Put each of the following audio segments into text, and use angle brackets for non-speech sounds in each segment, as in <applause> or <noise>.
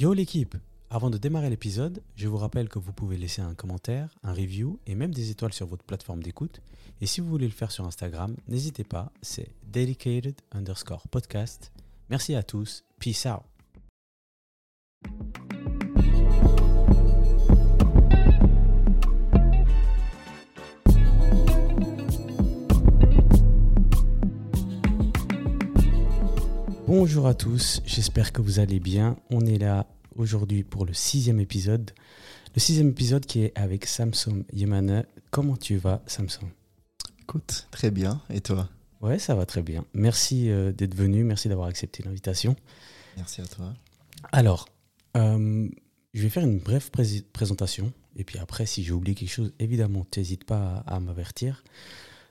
Yo l'équipe Avant de démarrer l'épisode, je vous rappelle que vous pouvez laisser un commentaire, un review et même des étoiles sur votre plateforme d'écoute. Et si vous voulez le faire sur Instagram, n'hésitez pas, c'est dedicated underscore podcast. Merci à tous, peace out Bonjour à tous, j'espère que vous allez bien. On est là aujourd'hui pour le sixième épisode. Le sixième épisode qui est avec Samson Yemane. Comment tu vas, Samson Écoute, très bien. Et toi? Ouais, ça va très bien. Merci euh, d'être venu, merci d'avoir accepté l'invitation. Merci à toi. Alors, euh, je vais faire une brève présentation. Et puis après, si j'ai oublié quelque chose, évidemment, n'hésite pas à, à m'avertir.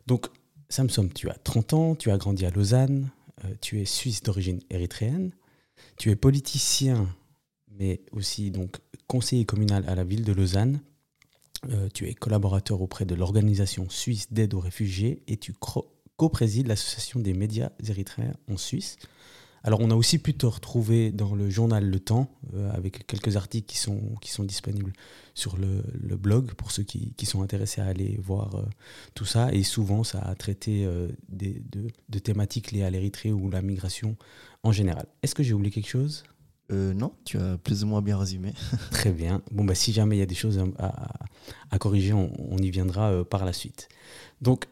Donc, Samson, tu as 30 ans, tu as grandi à Lausanne, euh, tu es suisse d'origine érythréenne, tu es politicien, mais aussi donc conseiller communal à la ville de Lausanne. Euh, tu es collaborateur auprès de l'organisation suisse d'aide aux réfugiés et tu co-présides l'association des médias érythréens en Suisse. Alors on a aussi pu te retrouver dans le journal Le Temps euh, avec quelques articles qui sont, qui sont disponibles sur le, blog pour ceux qui, sont intéressés à aller voir euh, tout ça. Et souvent ça a traité euh, des, de, thématiques liées à l'Érythrée ou la migration en général. Est-ce que j'ai oublié quelque chose? Non, tu as plus ou moins bien résumé. <laughs> Très bien. Bon, bah, si jamais il y a des choses à, corriger, on, on, y viendra par la suite. Donc,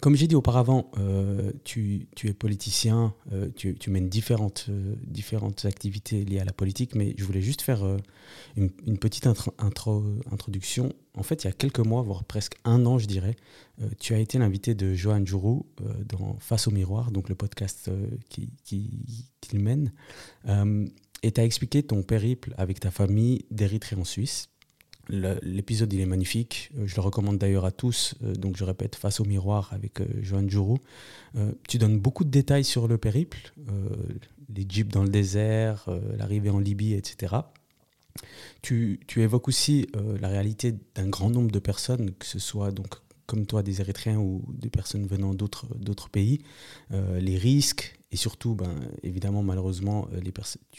comme j'ai dit auparavant, euh, tu, es politicien, euh, tu, mènes différentes, euh, différentes activités liées à la politique, mais je voulais juste faire une, petite introduction. En fait, il y a quelques mois, voire presque un an, je dirais, tu as été l'invité de Johan Jourou dans Face au miroir, donc le podcast qu'il qui, mène, et tu as expliqué ton périple avec ta famille d'Érythrée en Suisse. L'épisode, il est magnifique. Euh, je le recommande d'ailleurs à tous. Euh, donc, je répète, face au miroir avec euh, Johan Jourou. tu donnes beaucoup de détails sur le périple, les jeeps dans le désert, l'arrivée en Libye, etc. Tu, tu évoques aussi la réalité d'un grand nombre de personnes, que ce soit donc comme toi des Érythréens ou des personnes venant d'autres pays, les risques, et surtout, ben, évidemment, malheureusement, euh, les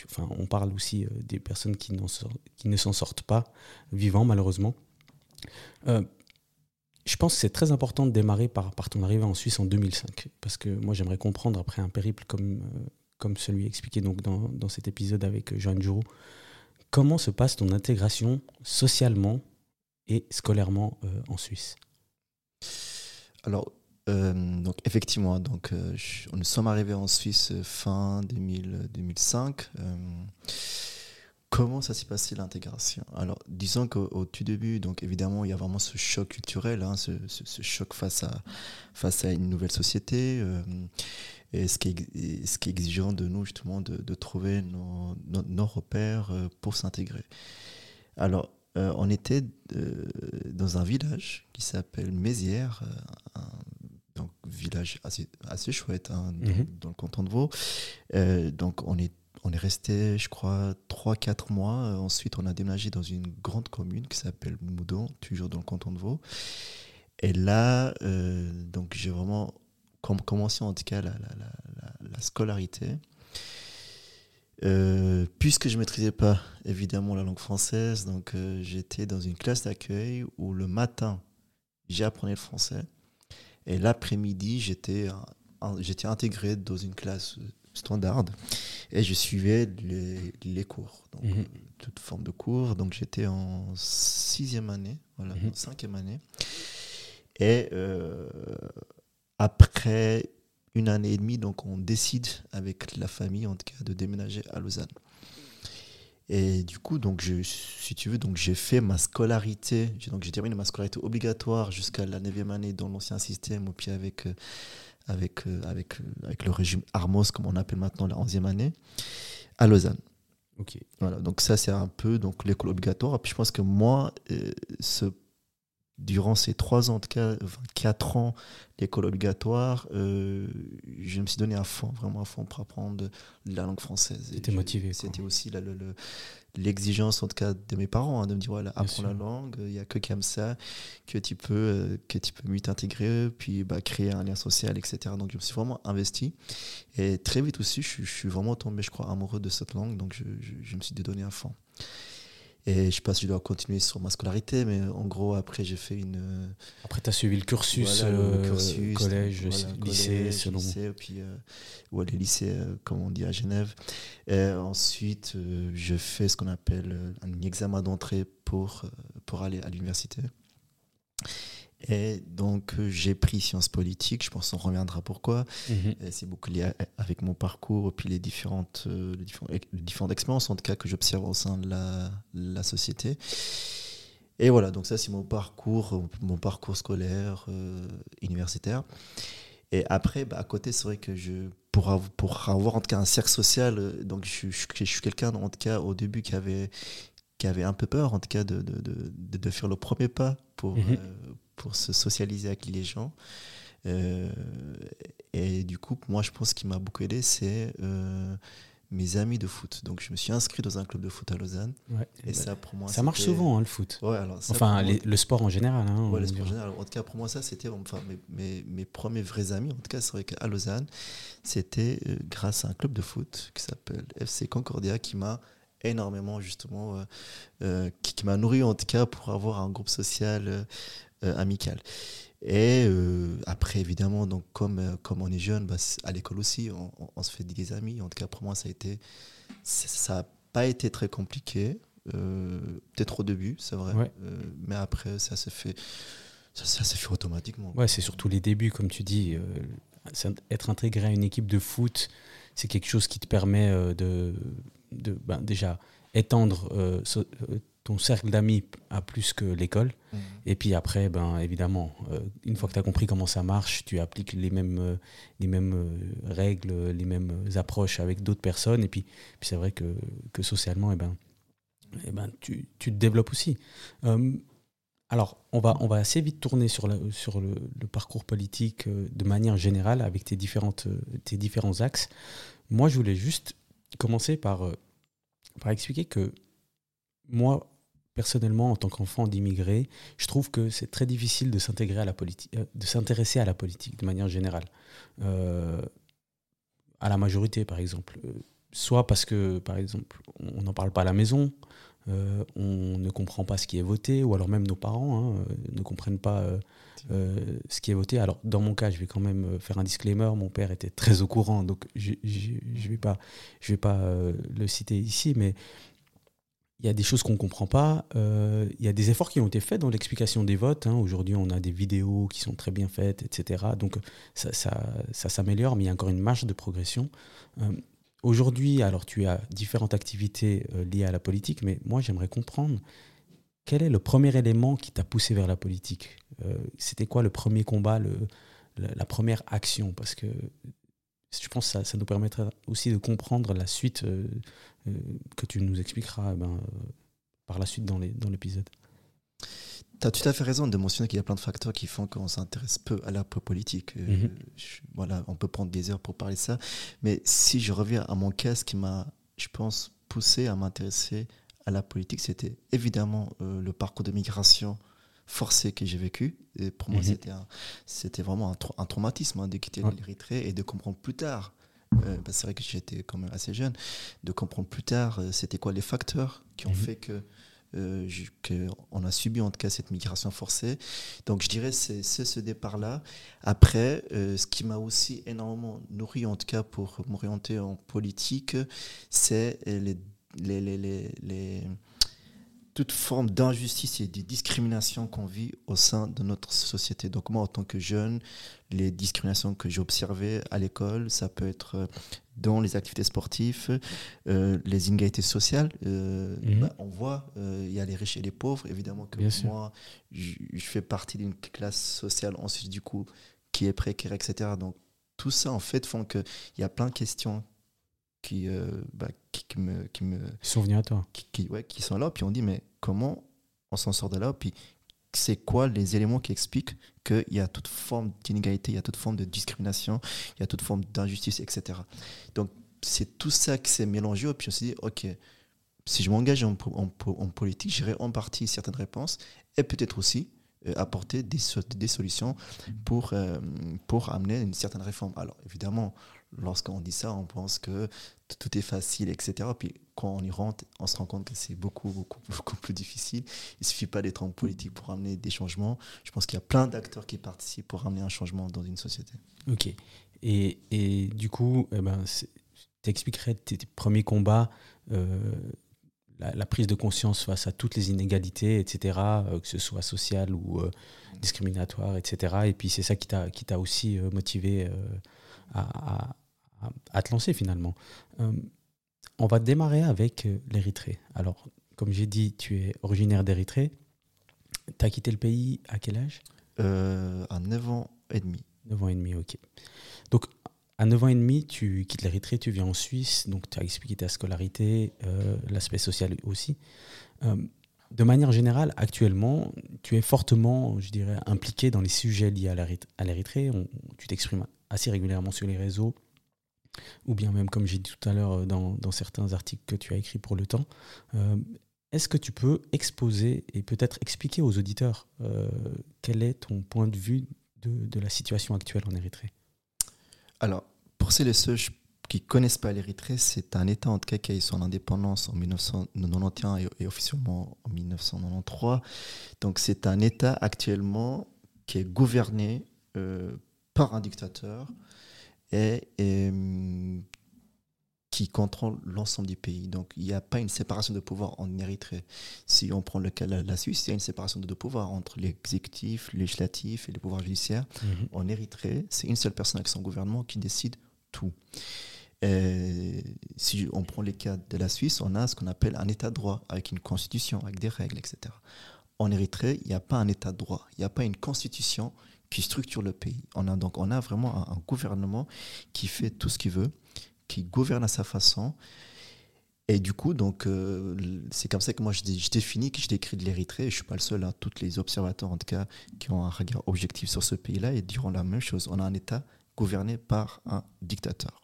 enfin, on parle aussi euh, des personnes qui, ne s'en sortent pas vivant, malheureusement. Euh, je pense que c'est très important de démarrer par, par ton arrivée en Suisse en 2005, parce que moi j'aimerais comprendre, après un périple comme, comme celui expliqué donc dans, dans cet épisode avec Joanne Jourou, comment se passe ton intégration socialement et scolairement en Suisse? Alors, euh, donc effectivement, donc euh, nous sommes arrivés en Suisse fin 2005. Euh, comment ça s'est passé l'intégration? Alors, disons qu'au tout début, donc évidemment, il y a vraiment ce choc culturel, hein, ce, choc face à face à une nouvelle société. et ce qui, est, ce qui est exigeant de nous justement de, trouver nos, nos, repères pour s'intégrer. Alors, on était dans un village qui s'appelle Mézières, donc village assez, assez chouette hein, mhm. dans, le canton de Vaud. Euh, donc on est, on est resté, je crois, 3-4 mois. Euh, ensuite, on a déménagé dans une grande commune qui s'appelle Moudon, toujours dans le canton de Vaud. Et là, euh, donc j'ai vraiment commencé en tout cas la, la, la, scolarité. puisque je ne maîtrisais pas évidemment la langue française, donc j'étais dans une classe d'accueil où le matin, j'apprenais le français. Et l'après-midi, j'étais, j'étais intégré dans une classe standard et je suivais les, les cours, donc mhm. toute forme de cours. Donc j'étais en sixième année, voilà, mhm. cinquième année. Et euh, après une année et demie, donc on décide avec la famille, en tout cas, de déménager à Lausanne. Et du coup, donc je, si tu veux, donc j'ai fait ma scolarité. Donc j'ai terminé ma scolarité obligatoire jusqu'à la 9e année dans l'ancien système, puis avec, euh, avec, euh, avec, euh, avec le régime Armos, comme on appelle maintenant la 11e année, à Lausanne. Ok. Voilà, donc ça c'est un peu donc l'école obligatoire. Et puis je pense que moi, ce durant ces trois ans, en tout cas, quatre ans, l'école obligatoire, euh, je me suis donné à fond, vraiment à fond pour apprendre la langue française. C'était motivé. C'était aussi l'exigence, en tout cas, de mes parents, hein, de me dire voilà, apprends la langue, il n'y a que comme ça que tu peux, euh, que tu peux mieux t'intégrer, puis bah, créer un lien social, etc. Donc, je me suis vraiment investi. Et très vite aussi, je, suis vraiment tombé, je crois, amoureux de cette langue, donc je, je me suis donné à fond. Et je ne sais pas si je dois continuer sur ma scolarité, mais en gros, après, j'ai fait une. Euh, après, tu as suivi le cursus, euh, collège, lycée, selon. Lycée, puis, euh, ou les lycées, comme on dit à Genève. Et ensuite, je fais ce qu'on appelle un examen d'entrée pour, pour aller à l'université. Et donc, euh, j'ai pris sciences politiques. Je pense qu'on reviendra pourquoi. Mhm. C'est beaucoup lié avec mon parcours et puis les différentes, euh, les différentes, expériences, en tout cas, que j'observe au sein de la, la, société. Et voilà, donc ça, c'est mon parcours, mon parcours scolaire, euh, universitaire. Et après, bah, à côté, c'est vrai que je, pour, avoir, pour avoir en tout cas un cercle social, donc je, je, je suis quelqu'un, en tout cas, au début, qui avait, qui avait un peu peur, en tout cas, de, de, de, de faire le premier pas pour, mhm pour se socialiser avec les gens. Euh, et du coup, moi, je pense ce qui m'a beaucoup aidé, c'est euh, mes amis de foot. Donc, je me suis inscrit dans un club de foot à Lausanne. et ça, pour moi, ça marche souvent, hein, le foot. Ouais, alors, enfin, le sport en général. Hein, le sport en général. En tout cas, pour moi, ça, c'était enfin, mes, mes, mes, premiers vrais amis. En tout cas, c'est vrai qu'à Lausanne, c'était euh, grâce à un club de foot qui s'appelle FC Concordia qui m'a énormément justement qui, qui m'a nourri en tout cas pour avoir un groupe social euh, amical Et euh, après, évidemment, donc comme, euh, comme on est jeune, bah, à l'école aussi, on, se fait des amis. En tout cas, pour moi, ça a été, ça n'a pas été très compliqué. Peut-être au début, c'est vrai. mais après, ça se fait, ça, ça se fait automatiquement. Ouais, c'est surtout les débuts, comme tu dis. être intégré à une équipe de foot, c'est quelque chose qui te permet de, de ben, déjà étendre ton cercle d'amis a plus que l'école. Mmh. Et puis après, ben, évidemment, euh, une fois que tu as compris comment ça marche, tu appliques les mêmes, euh, les mêmes euh, règles, les mêmes approches avec d'autres personnes. Et puis, puis c'est vrai que, que socialement, et eh ben, et eh ben, tu, tu, te développes aussi. alors, on va, on va assez vite tourner sur, la, sur le, le, parcours politique de manière générale avec tes, différentes, tes différents axes. Moi, je voulais juste commencer par, par expliquer que moi, personnellement, en tant qu'enfant d'immigré, je trouve que c'est très difficile de s'intégrer à la politique, euh, de s'intéresser à la politique de manière générale. Euh, à la majorité, par exemple. Euh, soit parce que, par exemple, on n'en parle pas à la maison, on ne comprend pas ce qui est voté, ou alors même nos parents hein, ne comprennent pas ce qui est voté. Alors, dans mon cas, je vais quand même faire un disclaimer. Mon père était très au courant, donc je ne vais pas, je vais pas le citer ici, mais il y a des choses qu'on ne comprend pas. Euh, il y a des efforts qui ont été faits dans l'explication des votes. Hein. Aujourd'hui, on a des vidéos qui sont très bien faites, etc. Donc, ça, s'améliore, mais il y a encore une marge de progression. Euh, aujourd'hui, alors tu as différentes activités euh, liées à la politique, mais moi, j'aimerais comprendre quel est le premier élément qui t'a poussé vers la politique? C'était quoi le premier combat, le, la, première action? Parce que je pense que ça, ça, nous permettra aussi de comprendre la suite euh, que tu nous expliqueras ben, euh, par la suite dans l'épisode. Tu as tout à fait raison de mentionner qu'il y a plein de facteurs qui font qu'on s'intéresse peu à la politique. Euh, mhm. voilà, on peut prendre des heures pour parler de ça. Mais si je reviens à mon cas, ce qui m'a, je pense, poussé à m'intéresser à la politique, c'était évidemment le parcours de migration forcé que j'ai vécu. Et pour moi, mhm. c'était, c'était vraiment un, traumatisme hein, de quitter l'Érythrée et de comprendre plus tard euh, bah, c'est vrai que j'étais quand même assez jeune, de comprendre plus tard euh, c'était quoi les facteurs qui ont mhm. fait que euh, qu'on a subi en tout cas cette migration forcée. Donc je dirais c'est ce départ-là. Après, ce qui m'a aussi énormément nourri en tout cas pour m'orienter en politique, c'est les, les, les, les toute forme d'injustice et de discrimination qu'on vit au sein de notre société. Donc moi, en tant que jeune, les discriminations que j'ai observées à l'école, ça peut être euh, dans les activités sportives, euh, les inégalités sociales. Euh, mhm. bah, on voit, il y a les riches et les pauvres. Évidemment que moi, je, fais partie d'une classe sociale ensuite du coup qui est précaire, etc. Donc tout ça, en fait, font qu'il y a plein de questions qui, bah, qui, me, qui me... sont venus à toi. Qui, ouais, qui sont là, puis on dit, mais comment on s'en sort de là Puis c'est quoi les éléments qui expliquent qu'il y a toute forme d'inégalité, il y a toute forme de discrimination, il y a toute forme d'injustice, etc. Donc, c'est tout ça qui s'est mélangé. Puis, on s'est dit, OK, si je m'engage en, politique, j'irai en partie certaines réponses et peut-être aussi euh, apporter des, des solutions pour, euh, pour amener une certaine réforme. Alors, évidemment, lorsqu'on dit ça, on pense que tout est facile, etc. Puis quand on y on se rend compte que c'est beaucoup, beaucoup, <laughs> beaucoup plus difficile. Il ne suffit pas d'être en politique pour amener des changements. Je pense qu'il y a plein d'acteurs qui participent pour amener un changement dans une société. Ok. Et, et du coup, eh ben, tes, premiers combats, euh, la, prise de conscience face à toutes les inégalités, etc., euh, que ce soit sociales ou euh, discriminatoires, etc. Et puis c'est ça qui t'a aussi motivé à, à, te lancer finalement. Euh, on va démarrer avec euh, l'Érythrée. Alors, comme j'ai dit, tu es originaire d'Érythrée. Tu as quitté le pays à quel âge? Euh, À 9 ans et demi. 9 ans et demi, ok. Donc, à 9 ans et demi, tu quittes l'Érythrée, tu viens en Suisse, donc tu as expliqué ta scolarité, l'aspect social aussi. de manière générale, actuellement, tu es fortement, je dirais, impliqué dans les sujets liés à l'Érythrée. Tu t'exprimes assez régulièrement sur les réseaux, ou bien même, comme j'ai dit tout à l'heure, euh, dans, certains articles que tu as écrits pour le temps. Euh, est-ce que tu peux exposer et peut-être expliquer aux auditeurs euh, quel est ton point de vue de, de la situation actuelle en Érythrée? Alors, pour celles et ceux qui ne connaissent pas l'Érythrée, c'est un État en tout cas qui a eu son indépendance en 1991 et, officiellement en 1993. Donc c'est un État actuellement qui est gouverné par un dictateur et, hum, qui contrôle l'ensemble du pays. Donc il n'y a pas une séparation de pouvoir en Érythrée. Si on prend le cas de la Suisse, il y a une séparation de pouvoir entre l'exécutif, le législatif et le pouvoir judiciaire. Mhm. En Érythrée, c'est une seule personne avec son gouvernement qui décide tout. Et si on prend les cas de la Suisse, on a ce qu'on appelle un état de droit, avec une constitution, avec des règles, etc. En Érythrée, il n'y a pas un état de droit, il n'y a pas une constitution qui structure le pays. On a donc on a vraiment un, gouvernement qui fait tout ce qu'il veut, qui gouverne à sa façon. Et du coup, donc euh, c'est comme ça que moi je, définis, que je décris de l'Érythrée. Je ne suis pas le seul, hein, tous les observateurs en tout cas qui ont un regard objectif sur ce pays-là et diront la même chose. On a un État gouverné par un dictateur.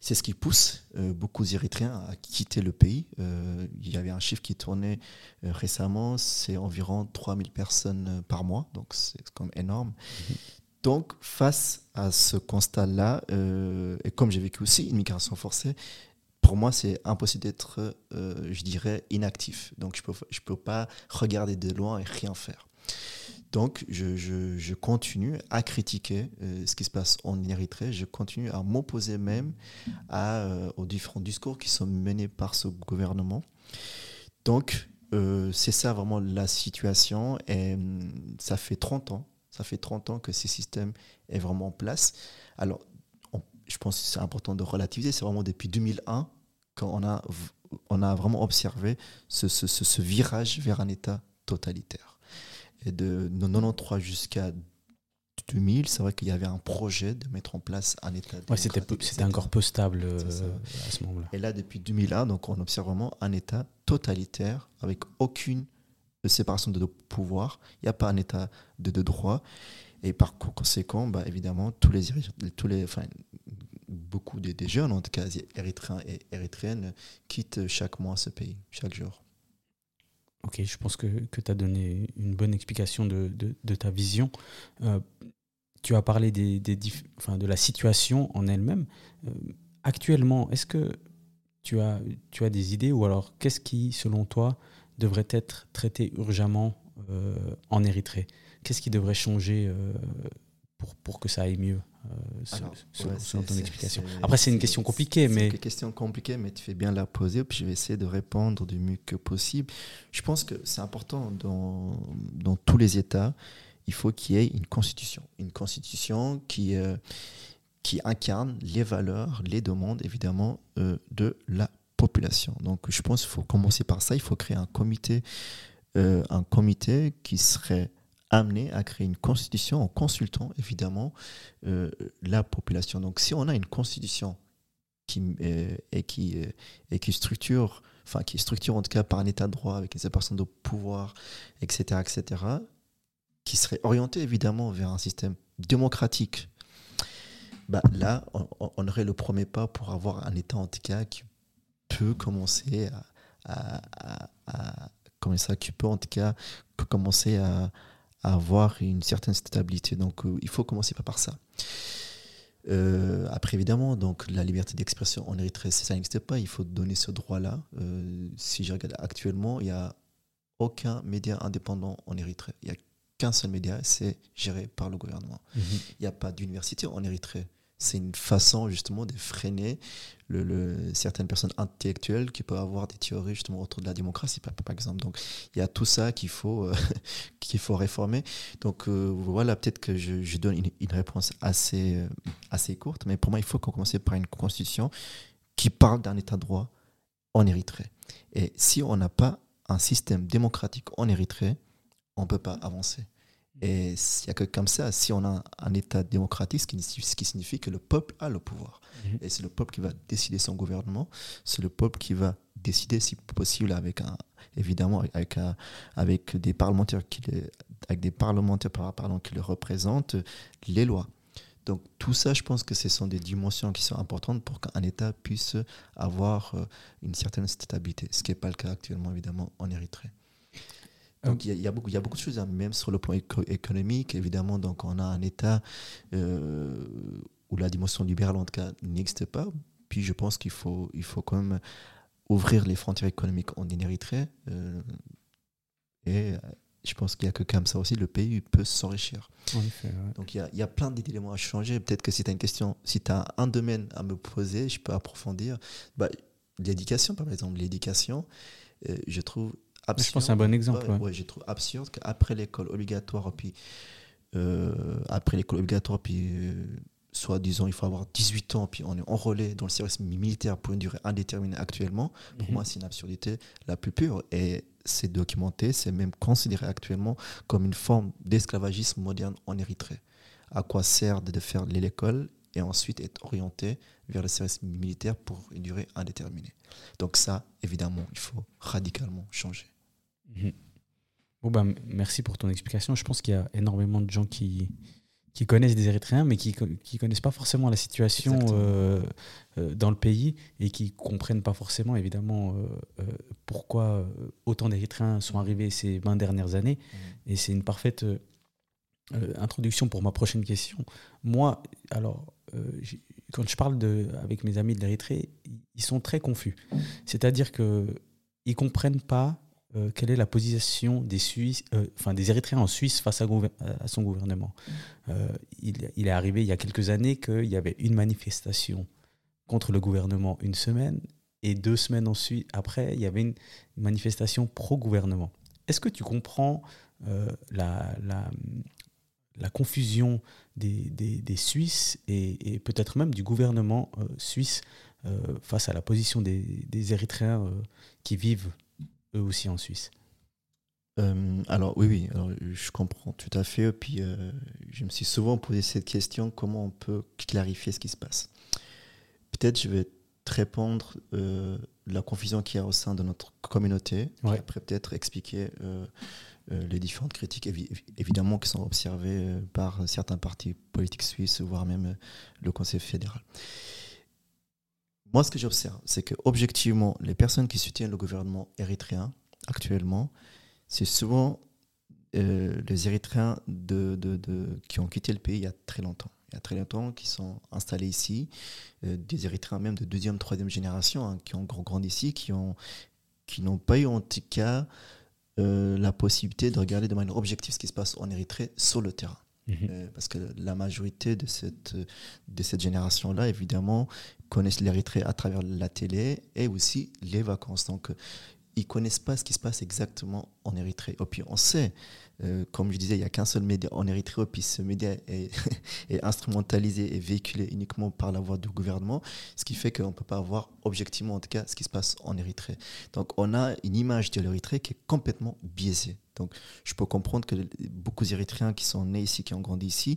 C'est ce qui pousse euh, beaucoup d'Érythréens à quitter le pays. Euh, il y avait un chiffre qui tournait euh, récemment, c'est environ 3000 personnes par mois, donc c'est quand même énorme. Mhm. Donc, face à ce constat-là, et comme j'ai vécu aussi une migration forcée, pour moi, c'est impossible d'être, je dirais, inactif. Donc, je ne peux, je peux pas regarder de loin et rien faire. Donc, je, continue à critiquer euh, ce qui se passe en Érythrée. Je continue à m'opposer même euh, aux différents discours qui sont menés par ce gouvernement. Donc, euh, c'est ça vraiment la situation. Et hum, ça fait 30 ans. Ça fait 30 ans que ce système est vraiment en place. Alors, je pense que c'est important de relativiser. C'est vraiment depuis 2001 qu'on a, a vraiment observé ce virage vers un État totalitaire. Et de 93 jusqu'à 2000, c'est vrai qu'il y avait un projet de mettre en place un État. Ouais, c'était, c'était encore peu stable euh, à ce moment-là. Et là, depuis 2001, donc on observe vraiment un État totalitaire avec aucune séparation de pouvoir. Il n'y a pas un État de, de droit. Et par conséquent, bah, évidemment, tous les, tous les, enfin, beaucoup des, des jeunes, en tout cas érythréens et érythréennes, quittent chaque mois ce pays, chaque jour. Ok, je pense que, tu as donné une bonne explication de, ta vision. Euh, tu as parlé des, des de la situation en elle-même. Euh, actuellement, est-ce que tu as, tu as des idées ou alors qu'est-ce qui, selon toi, devrait être traité urgemment euh, en Érythrée? Qu'est-ce qui devrait changer pour que ça aille mieux? Selon ton explication. Après, c'est une question compliquée, mais. C'est une question compliquée, mais tu fais bien la poser, puis je vais essayer de répondre du mieux que possible. Je pense que c'est important dans, dans tous les États, il faut qu'il y ait une constitution. Une constitution qui, euh, qui incarne les valeurs, les demandes, évidemment, euh, de la population. Donc, je pense qu'il faut commencer par ça. Il faut créer un comité, euh, un comité qui serait amené à créer une constitution en consultant évidemment euh, la population. Donc si on a une constitution qui, euh, et, qui, euh, et qui structure enfin qui est structuré en tout cas par un état de droit avec une séparation de pouvoir, etc., etc., qui serait orienté évidemment vers un système démocratique, bah, là, on, aurait le premier pas pour avoir un État en tout cas qui peut commencer à, à, ça, qui peut en tout cas commencer à, avoir une certaine stabilité. Donc, euh, il faut commencer par ça. Euh, après, évidemment, donc la liberté d'expression en Érythrée, ça n'existe pas. Il faut donner ce droit-là. Euh, si je regarde actuellement, il n'y a aucun média indépendant en Érythrée. Il n'y a qu'un seul média, c'est géré par le gouvernement. Mhm. Il n'y a pas d'université en Érythrée c'est une façon justement de freiner certaines personnes intellectuelles qui peuvent avoir des théories justement autour de la démocratie par, exemple. Donc il y a tout ça qu'il faut euh, <laughs> faut réformer. Donc euh, voilà peut-être que je, donne une, réponse assez euh, assez courte mais pour moi il faut qu'on commence par une constitution qui parle d'un état de droit en Érythrée. Et si on n'a pas un système démocratique en Érythrée on ne peut pas avancer et il n'y a que comme ça, si on a un État démocratique, ce qui, signifie que le peuple a le pouvoir. Mhm. Et c'est le peuple qui va décider son gouvernement, c'est le peuple qui va décider, si possible, avec un, évidemment, avec, avec des parlementaires qui, avec des parlementaires pardon, qui le représentent, les lois. Donc tout ça, je pense que ce sont des dimensions qui sont importantes pour qu'un État puisse avoir euh, une certaine stabilité, ce qui n'est pas le cas actuellement, évidemment, en Érythrée. Donc il y, a, beaucoup, il y a beaucoup de choses, hein, même sur le plan économique, évidemment. Donc on a un État euh, où la dimension libérale, en tout cas, n'existe pas. Puis je pense qu'il faut, il faut quand même ouvrir les frontières économiques en Érythrée. Euh, et euh, je pense qu'il n'y a que comme ça aussi, le pays peut s'enrichir. Donc il y, a, il y, a, plein d'éléments à changer. Peut-être que si tu as une question, si tu as un domaine à me poser, je peux approfondir. Bah, l'éducation, par exemple. L'éducation, je trouve je pense c'est un bon exemple. Ouais, j'ai trouvé absurde qu'après l'école obligatoire, puis euh, après l'école obligatoire, puis euh, soit disons il faut avoir 18 ans, puis on est enrôlé dans le service militaire pour une durée indéterminée actuellement. Pour mhm. moi, c'est une absurdité la plus pure. Et c'est documenté, c'est même considéré actuellement comme une forme d'esclavagisme moderne en Érythrée. À quoi sert de faire l'école et ensuite être orienté vers le service militaire pour une durée indéterminée. Donc ça, évidemment, il faut radicalement changer. Mhm. Bon, ben, merci pour ton explication. Je pense qu'il y a énormément de gens qui, qui connaissent des Érythréens, mais qui ne connaissent pas forcément la situation euh, euh, dans le pays et qui ne comprennent pas forcément, évidemment, euh, pourquoi autant d'Érythréens sont arrivés ces 20 dernières années. Mhm. Et c'est une parfaite introduction pour ma prochaine question. Moi, alors, quand je parle de, avec mes amis de l'Érythrée, ils sont très confus. C'est-à-dire qu'ils ne comprennent pas euh, quelle est la position des, Suisses, euh, enfin, des Érythréens en Suisse face à, à son gouvernement? Euh, il, il, est arrivé il y a quelques années qu'il y avait une manifestation contre le gouvernement une semaine et deux semaines ensuite, après, il y avait une manifestation pro-gouvernement. Est-ce que tu comprends la, la, la, confusion des, des, des Suisses et, et peut-être même du gouvernement suisse face à la position des, des Érythréens qui vivent eux aussi en Suisse euh, alors oui, oui, alors, je comprends tout à fait. Puis euh, je me suis souvent posé cette question comment on peut clarifier ce qui se passe? Peut-être je vais te répondre euh, la confusion qu'il y a au sein de notre communauté, après peut-être expliquer les différentes critiques évidemment qui sont observées par certains partis politiques suisses, voire même le Conseil fédéral. Moi, ce que j'observe, c'est que objectivement, les personnes qui soutiennent le gouvernement érythréen actuellement, c'est souvent euh, les Érythréens de, de, de, qui ont quitté le pays il y a très longtemps. Il y a très longtemps, qui sont installés ici, euh, des Érythréens même de deuxième, troisième génération, hein, qui ont grandi ici, qui n'ont qui pas eu en tout cas euh, la possibilité de regarder de manière objective ce qui se passe en Érythrée sur le terrain. Mhm. parce que la majorité de cette, de cette génération-là, évidemment, connaissent l'Érythrée à travers la télé et aussi les vacances. Ils connaissent pas ce qui se passe exactement en Érythrée. Et puis, on sait, euh, comme je disais, il n'y a qu'un seul média en Érythrée, et puis ce média <laughs> est, instrumentalisé et véhiculé uniquement par la voix du gouvernement, ce qui fait qu'on ne peut pas voir objectivement, en tout cas, ce qui se passe en Érythrée. Donc, on a une image de l'Érythrée qui est complètement biaisée. Donc, je peux comprendre que beaucoup d'Érythréens qui sont nés ici, qui ont grandi ici,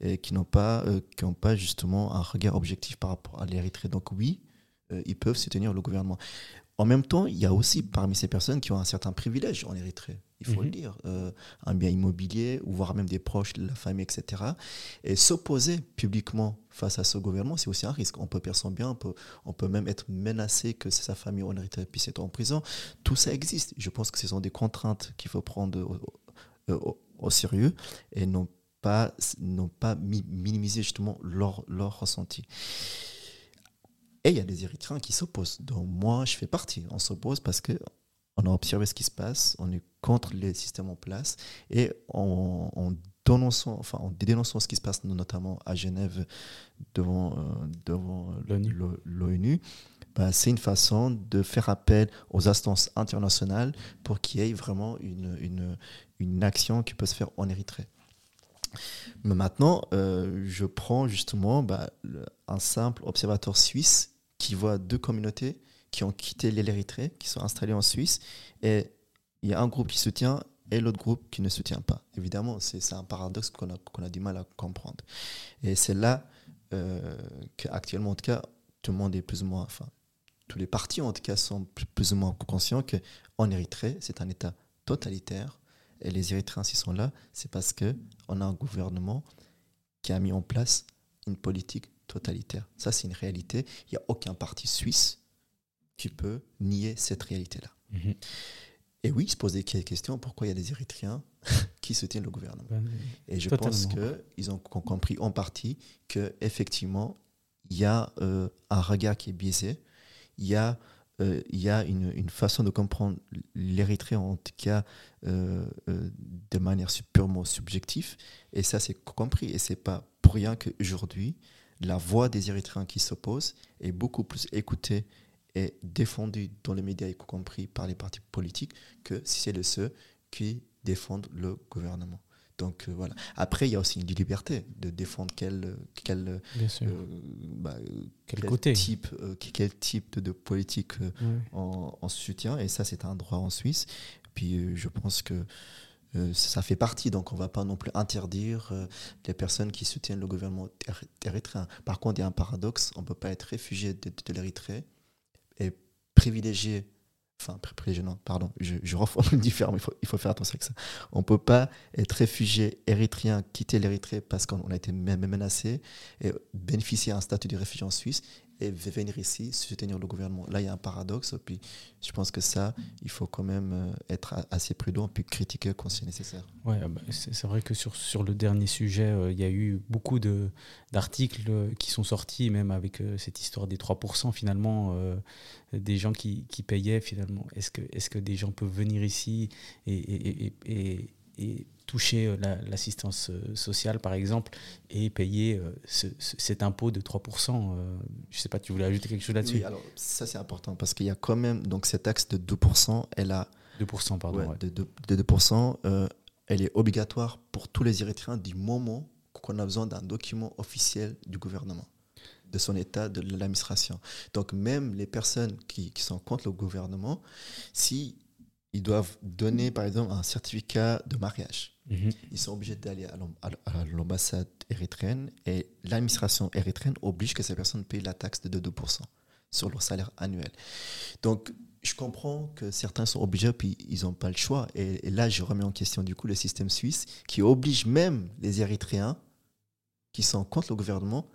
et qui n'ont pas, euh, qui n'ont pas justement un regard objectif par rapport à l'Érythrée. Donc, oui, euh, ils peuvent soutenir le gouvernement. En même temps, il y a aussi parmi ces personnes qui ont un certain privilège en Érythrée, il faut le Mhm. dire, euh, un bien immobilier, ou voire même des proches de la famille, etc. Et s'opposer publiquement face à ce gouvernement, c'est aussi un risque. On peut perdre son bien, on peut, on peut même être menacé que sa famille en Érythrée puisse être en prison. Tout ça existe. Je pense que ce sont des contraintes qu'il faut prendre au, au- sérieux et non pas, non pas mi- minimiser justement leur, leur ressenti. Et il y a des Érythréens qui s'opposent. Donc moi, je fais partie. On s'oppose parce que on a observé ce qui se passe, on est contre les systèmes en place et en, en dénonçant, enfin, en dénonçant ce qui se passe notamment à Genève devant, euh, devant L'ONU. l'O- l'ONU, bah, c'est une façon de faire appel aux instances internationales pour qu'il y ait vraiment une, une, une action qui peut se faire en Érythrée. Mais maintenant, euh, je prends justement bah, un simple observateur suisse qui voit deux communautés qui ont quitté l'Érythrée, qui sont installées en Suisse, et il y a un groupe qui soutient et l'autre groupe qui ne soutient pas. Évidemment, c'est un paradoxe qu'on a, a du mal à comprendre. Et c'est là euh, qu'actuellement, en tout cas, tout le monde est plus ou moins, enfin, tous les partis en tout cas sont plus ou moins conscients qu'en Érythrée, c'est un État totalitaire, et les Érythréens, s'ils sont là, c'est parce qu'on a un gouvernement qui a mis en place une politique totalitaire. Ça, c'est une réalité. Il n'y a aucun parti suisse qui peut nier cette réalité-là. Mhm. Et oui, se poser des questions, pourquoi il y a des Érythréens <laughs> qui soutiennent le gouvernement? Ben, Et je Totalement. pense qu'ils ont com- compris en partie qu'effectivement, il y a euh, un regard qui est biaisé, il y a, euh, il y a une, façon de comprendre l'Érythrée, en tout cas euh, euh, de manière purement subjective, et ça c'est compris. Et c'est pas pour rien qu'aujourd'hui, la voix des Érythréens qui s'opposent est beaucoup plus écoutée et défendue dans les médias, y compris par les partis politiques, que si c'est de ceux qui défendent le gouvernement. Donc euh, voilà. Après, il y a aussi une liberté de défendre quel, quel, sûr. euh, bah, euh, Quel côté type, euh, quel type de, de politique euh, on, on soutient. Et ça, c'est un droit en Suisse. Puis euh, je pense que euh, ça fait partie. Donc on ne va pas non plus interdire euh, les personnes qui soutiennent le gouvernement éry- érythréen. Par contre, il y a un paradoxe. On ne peut pas être réfugié de, de l'Érythrée et privilégié. Enfin, pri- privilégié, non, pardon, je, je reformule différemment, il faut, il faut faire attention avec ça. On ne peut pas être réfugié érythréen, quitter l'Érythrée parce qu'on a été même menacé et bénéficier d'un statut de réfugié en Suisse et venir ici soutenir le gouvernement. Là, il y a un paradoxe. Puis je pense que ça, il faut quand même euh, être assez prudent puis critiquer quand c'est nécessaire. Ouais, bah, c'est vrai que sur, sur le dernier sujet, euh, il y a eu beaucoup d'articles euh, qui sont sortis, même avec cette histoire des 3% finalement, des gens qui, qui payaient finalement. Est-ce que, est que des gens peuvent venir ici et- et- et toucher euh, la- l'assistance euh, sociale, par exemple, et payer euh, ce- ce- cet impôt de 3% euh, Je sais pas, tu voulais ajouter quelque chose là-dessus? Oui, alors ça c'est important parce qu'il y a quand même donc cette taxe de 2%, elle a 2%, pardon. ouais, ouais. de, de- de 2%, euh, elle est obligatoire pour tous les Érythréens du moment qu'on a besoin d'un document officiel du gouvernement, de son état, de l'administration. Donc même les personnes qui, qui sont contre le gouvernement, si ils doivent donner par exemple un certificat de mariage, Mhm. ils sont obligés d'aller à l'am- à à l'ambassade érythréenne et l'administration érythréenne oblige que ces personnes payent la taxe de 2% sur leur salaire annuel. Donc, je comprends que certains sont obligés, puis ils n'ont pas le choix. Et, et là, je remets en question du coup le système suisse qui oblige même les Érythréens qui sont contre le gouvernement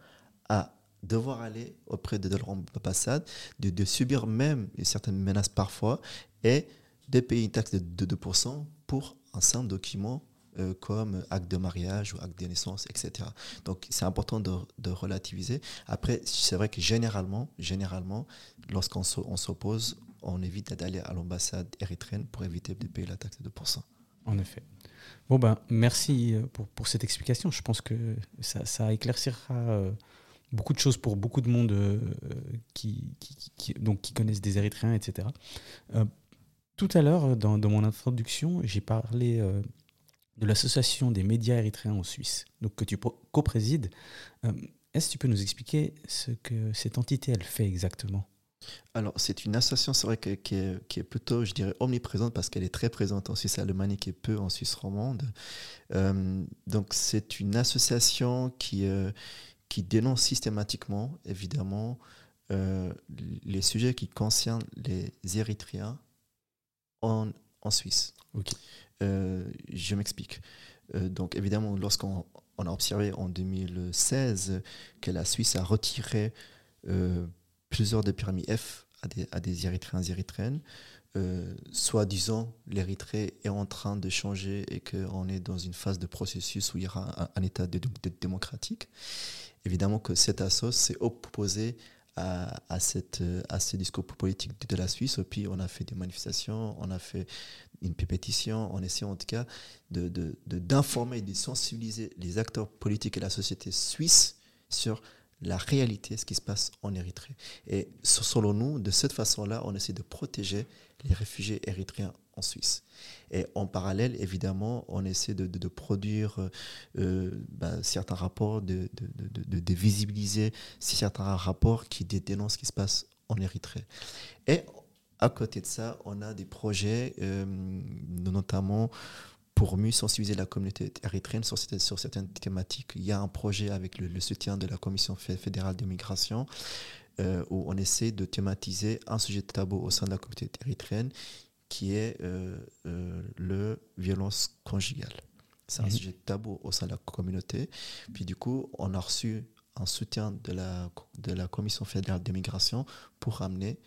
à devoir aller auprès de leur ambassade, de, de subir même certaines menaces parfois et de payer une taxe de, de 2% pour un simple document euh, comme acte de mariage ou acte de naissance, etc. Donc c'est important de, relativiser. Après, c'est vrai que généralement, généralement lorsqu'on s'o- on s'oppose, on évite d'aller à l'ambassade érythréenne pour éviter de payer la taxe de 2%. En effet. Bon, ben, merci euh, pour, pour cette explication. Je pense que ça, éclaircira euh, beaucoup de choses pour beaucoup de monde qui- donc, qui connaissent des Érythréens, etc. Euh, tout à l'heure, dans, dans mon introduction, j'ai parlé euh, de l'association des médias érythréens en Suisse, donc que tu co-présides. Euh, Est-ce que tu peux nous expliquer ce que cette entité, elle fait exactement? Alors, c'est une association, c'est vrai, que- qui, est, plutôt, je dirais, omniprésente parce qu'elle est très présente en Suisse alémanique et peu en Suisse romande. Euh, donc, c'est une association qui, euh, qui dénonce systématiquement, évidemment, les sujets qui concernent les Érythréens en, en Suisse. je m'explique. donc évidemment, lorsqu'on on a observé en 2016 que la Suisse a retiré plusieurs des permis F à des, à des Érythréens et Érythréennes, euh, soi-disant l'Érythrée est en train de changer et qu'on est dans une phase de processus où il y aura un, état de, démocratique. Évidemment que cet assos s'est opposé à, cette, à ce discours politique de la Suisse. Et puis on a fait des manifestations, on a fait une pétition, on essaie en tout cas d'informer, de, de, de sensibiliser les acteurs politiques et la société suisse sur la réalité, ce qui se passe en Érythrée. Et selon nous, de cette façon-là, on essaie de protéger les réfugiés érythréens en Suisse. Et en parallèle, évidemment, on essaie de, produire euh, bah, certains rapports, de, de, visibiliser certains rapports qui dénoncent ce qui se passe en Érythrée. Et à côté de ça, on a des projets, euh, notamment pour mieux sensibiliser la communauté érythréenne sur, sur, certaines thématiques. Il y a un projet avec le, soutien de la Commission fédérale de migration euh, où on essaie de thématiser un sujet de tabou au sein de la communauté érythréenne qui est euh, euh, le violence conjugale. C'est un sujet tabou au sein de la communauté. Puis du coup, on a reçu un soutien de la, de la Commission fédérale de migration pour amener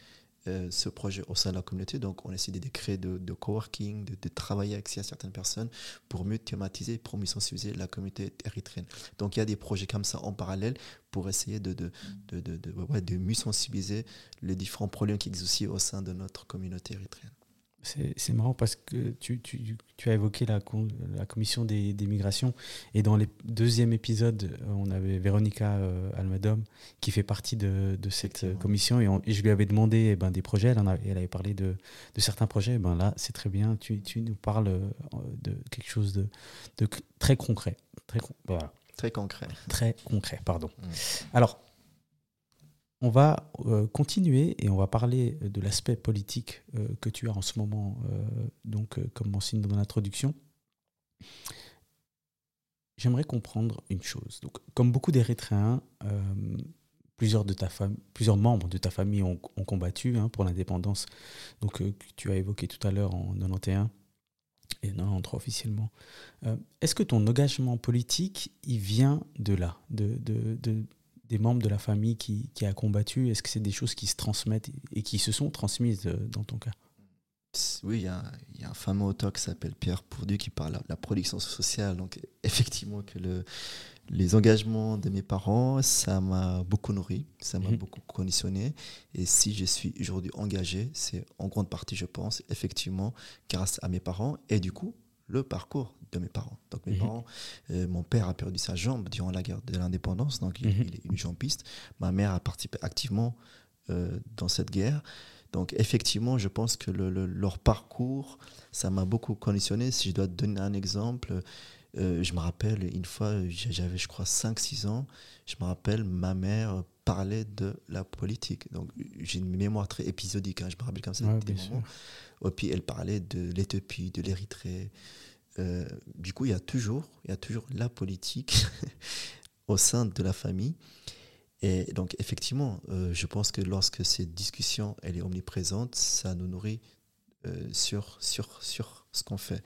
euh, ce projet au sein de la communauté. Donc, on essaie de créer de, de coworking, de, de, travailler avec certaines personnes pour mieux thématiser, pour mieux sensibiliser la communauté érythréenne. Donc, il y a des projets comme ça en parallèle pour essayer de, de, de, de, ouais, de mieux sensibiliser les différents problèmes qui existent aussi au sein de notre communauté érythréenne. C'est marrant parce que tu, tu, tu as évoqué la, la commission des, des, migrations et dans le deuxième épisode, on avait Véronica euh, Almadom qui fait partie de, de cette commission et, je lui avais demandé eh ben, des projets, elle, en elle avait parlé de, de certains projets. Eh ben là, c'est très bien, tu, tu, nous parles euh, de quelque chose de, de très concret. Très, voilà. très concret. Très concret, pardon. Mm. Alors, on va euh, continuer et on va parler de l'aspect politique euh, que tu as en ce moment, euh, donc comme mentionné dans l'introduction. J'aimerais comprendre une chose. Donc, comme beaucoup d'Érythréens, plusieurs, membres de ta famille ont, combattu hein, pour l'indépendance, que tu as évoqué tout à l'heure en 91 et 93 officiellement. Est-ce que ton engagement politique, vient de là, des membres de la famille qui, qui a combattu? Est-ce que c'est des choses qui se transmettent et qui se sont transmises euh, dans ton cas? Oui, il y, a, y, a un fameux auteur qui s'appelle Pierre Pourdu qui parle de la production sociale. Donc, effectivement, que le, les engagements de mes parents, ça m'a beaucoup nourri, ça m'a mhm. beaucoup conditionné. Et si je suis aujourd'hui engagé, c'est en grande partie, je pense, effectivement, grâce à mes parents et du coup, le parcours de mes parents. Donc mes mhm. parents, euh, mon père a perdu sa jambe durant la guerre de l'indépendance, donc il, mhm. est une jambiste. Ma mère a participé activement euh, dans cette guerre. Donc effectivement, je pense que le, leur parcours, ça m'a beaucoup conditionné. Si je dois te donner un exemple, euh, je me rappelle une fois, j'avais je crois 5-6 ans, je me rappelle ma mère parlait de la politique. Donc j'ai une mémoire très épisodique, hein, je me rappelle comme ça des moments. Et puis elle parlait de l'Éthiopie, de l'Érythrée, euh, du coup, il y a toujours, il y a toujours la politique <laughs> au sein de la famille. Et donc, effectivement, euh, je pense que lorsque cette discussion elle est omniprésente, ça nous nourrit euh, sur, sur, sur ce qu'on fait.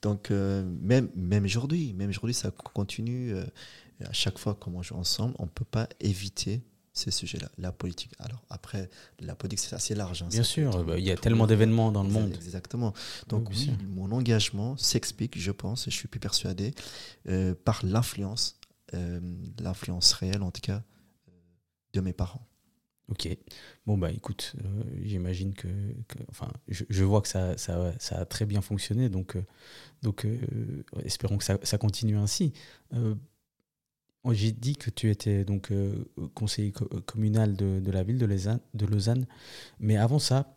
Donc, même, même aujourd'hui, même aujourd'hui, ça continue. à chaque fois qu'on mange ensemble, on ne peut pas éviter ces sujets-là, la politique. Alors après, la politique, c'est assez large. Hein, bien sûr, bah, il y a tellement d'événements dans le monde. Exactement. Donc oui, mon engagement s'explique, je pense, et je suis plus persuadé, euh, par l'influence, euh, l'influence réelle en tout cas, euh, de mes parents. Ok. Bon, bah écoute, j'imagine que, Enfin, je, vois que ça, ça, ça, a très bien fonctionné, donc, donc espérons que ça, ça continue ainsi. J'ai dit que tu étais donc euh, conseiller euh, communal de, la ville de Lausanne, de Lausanne. Mais avant ça,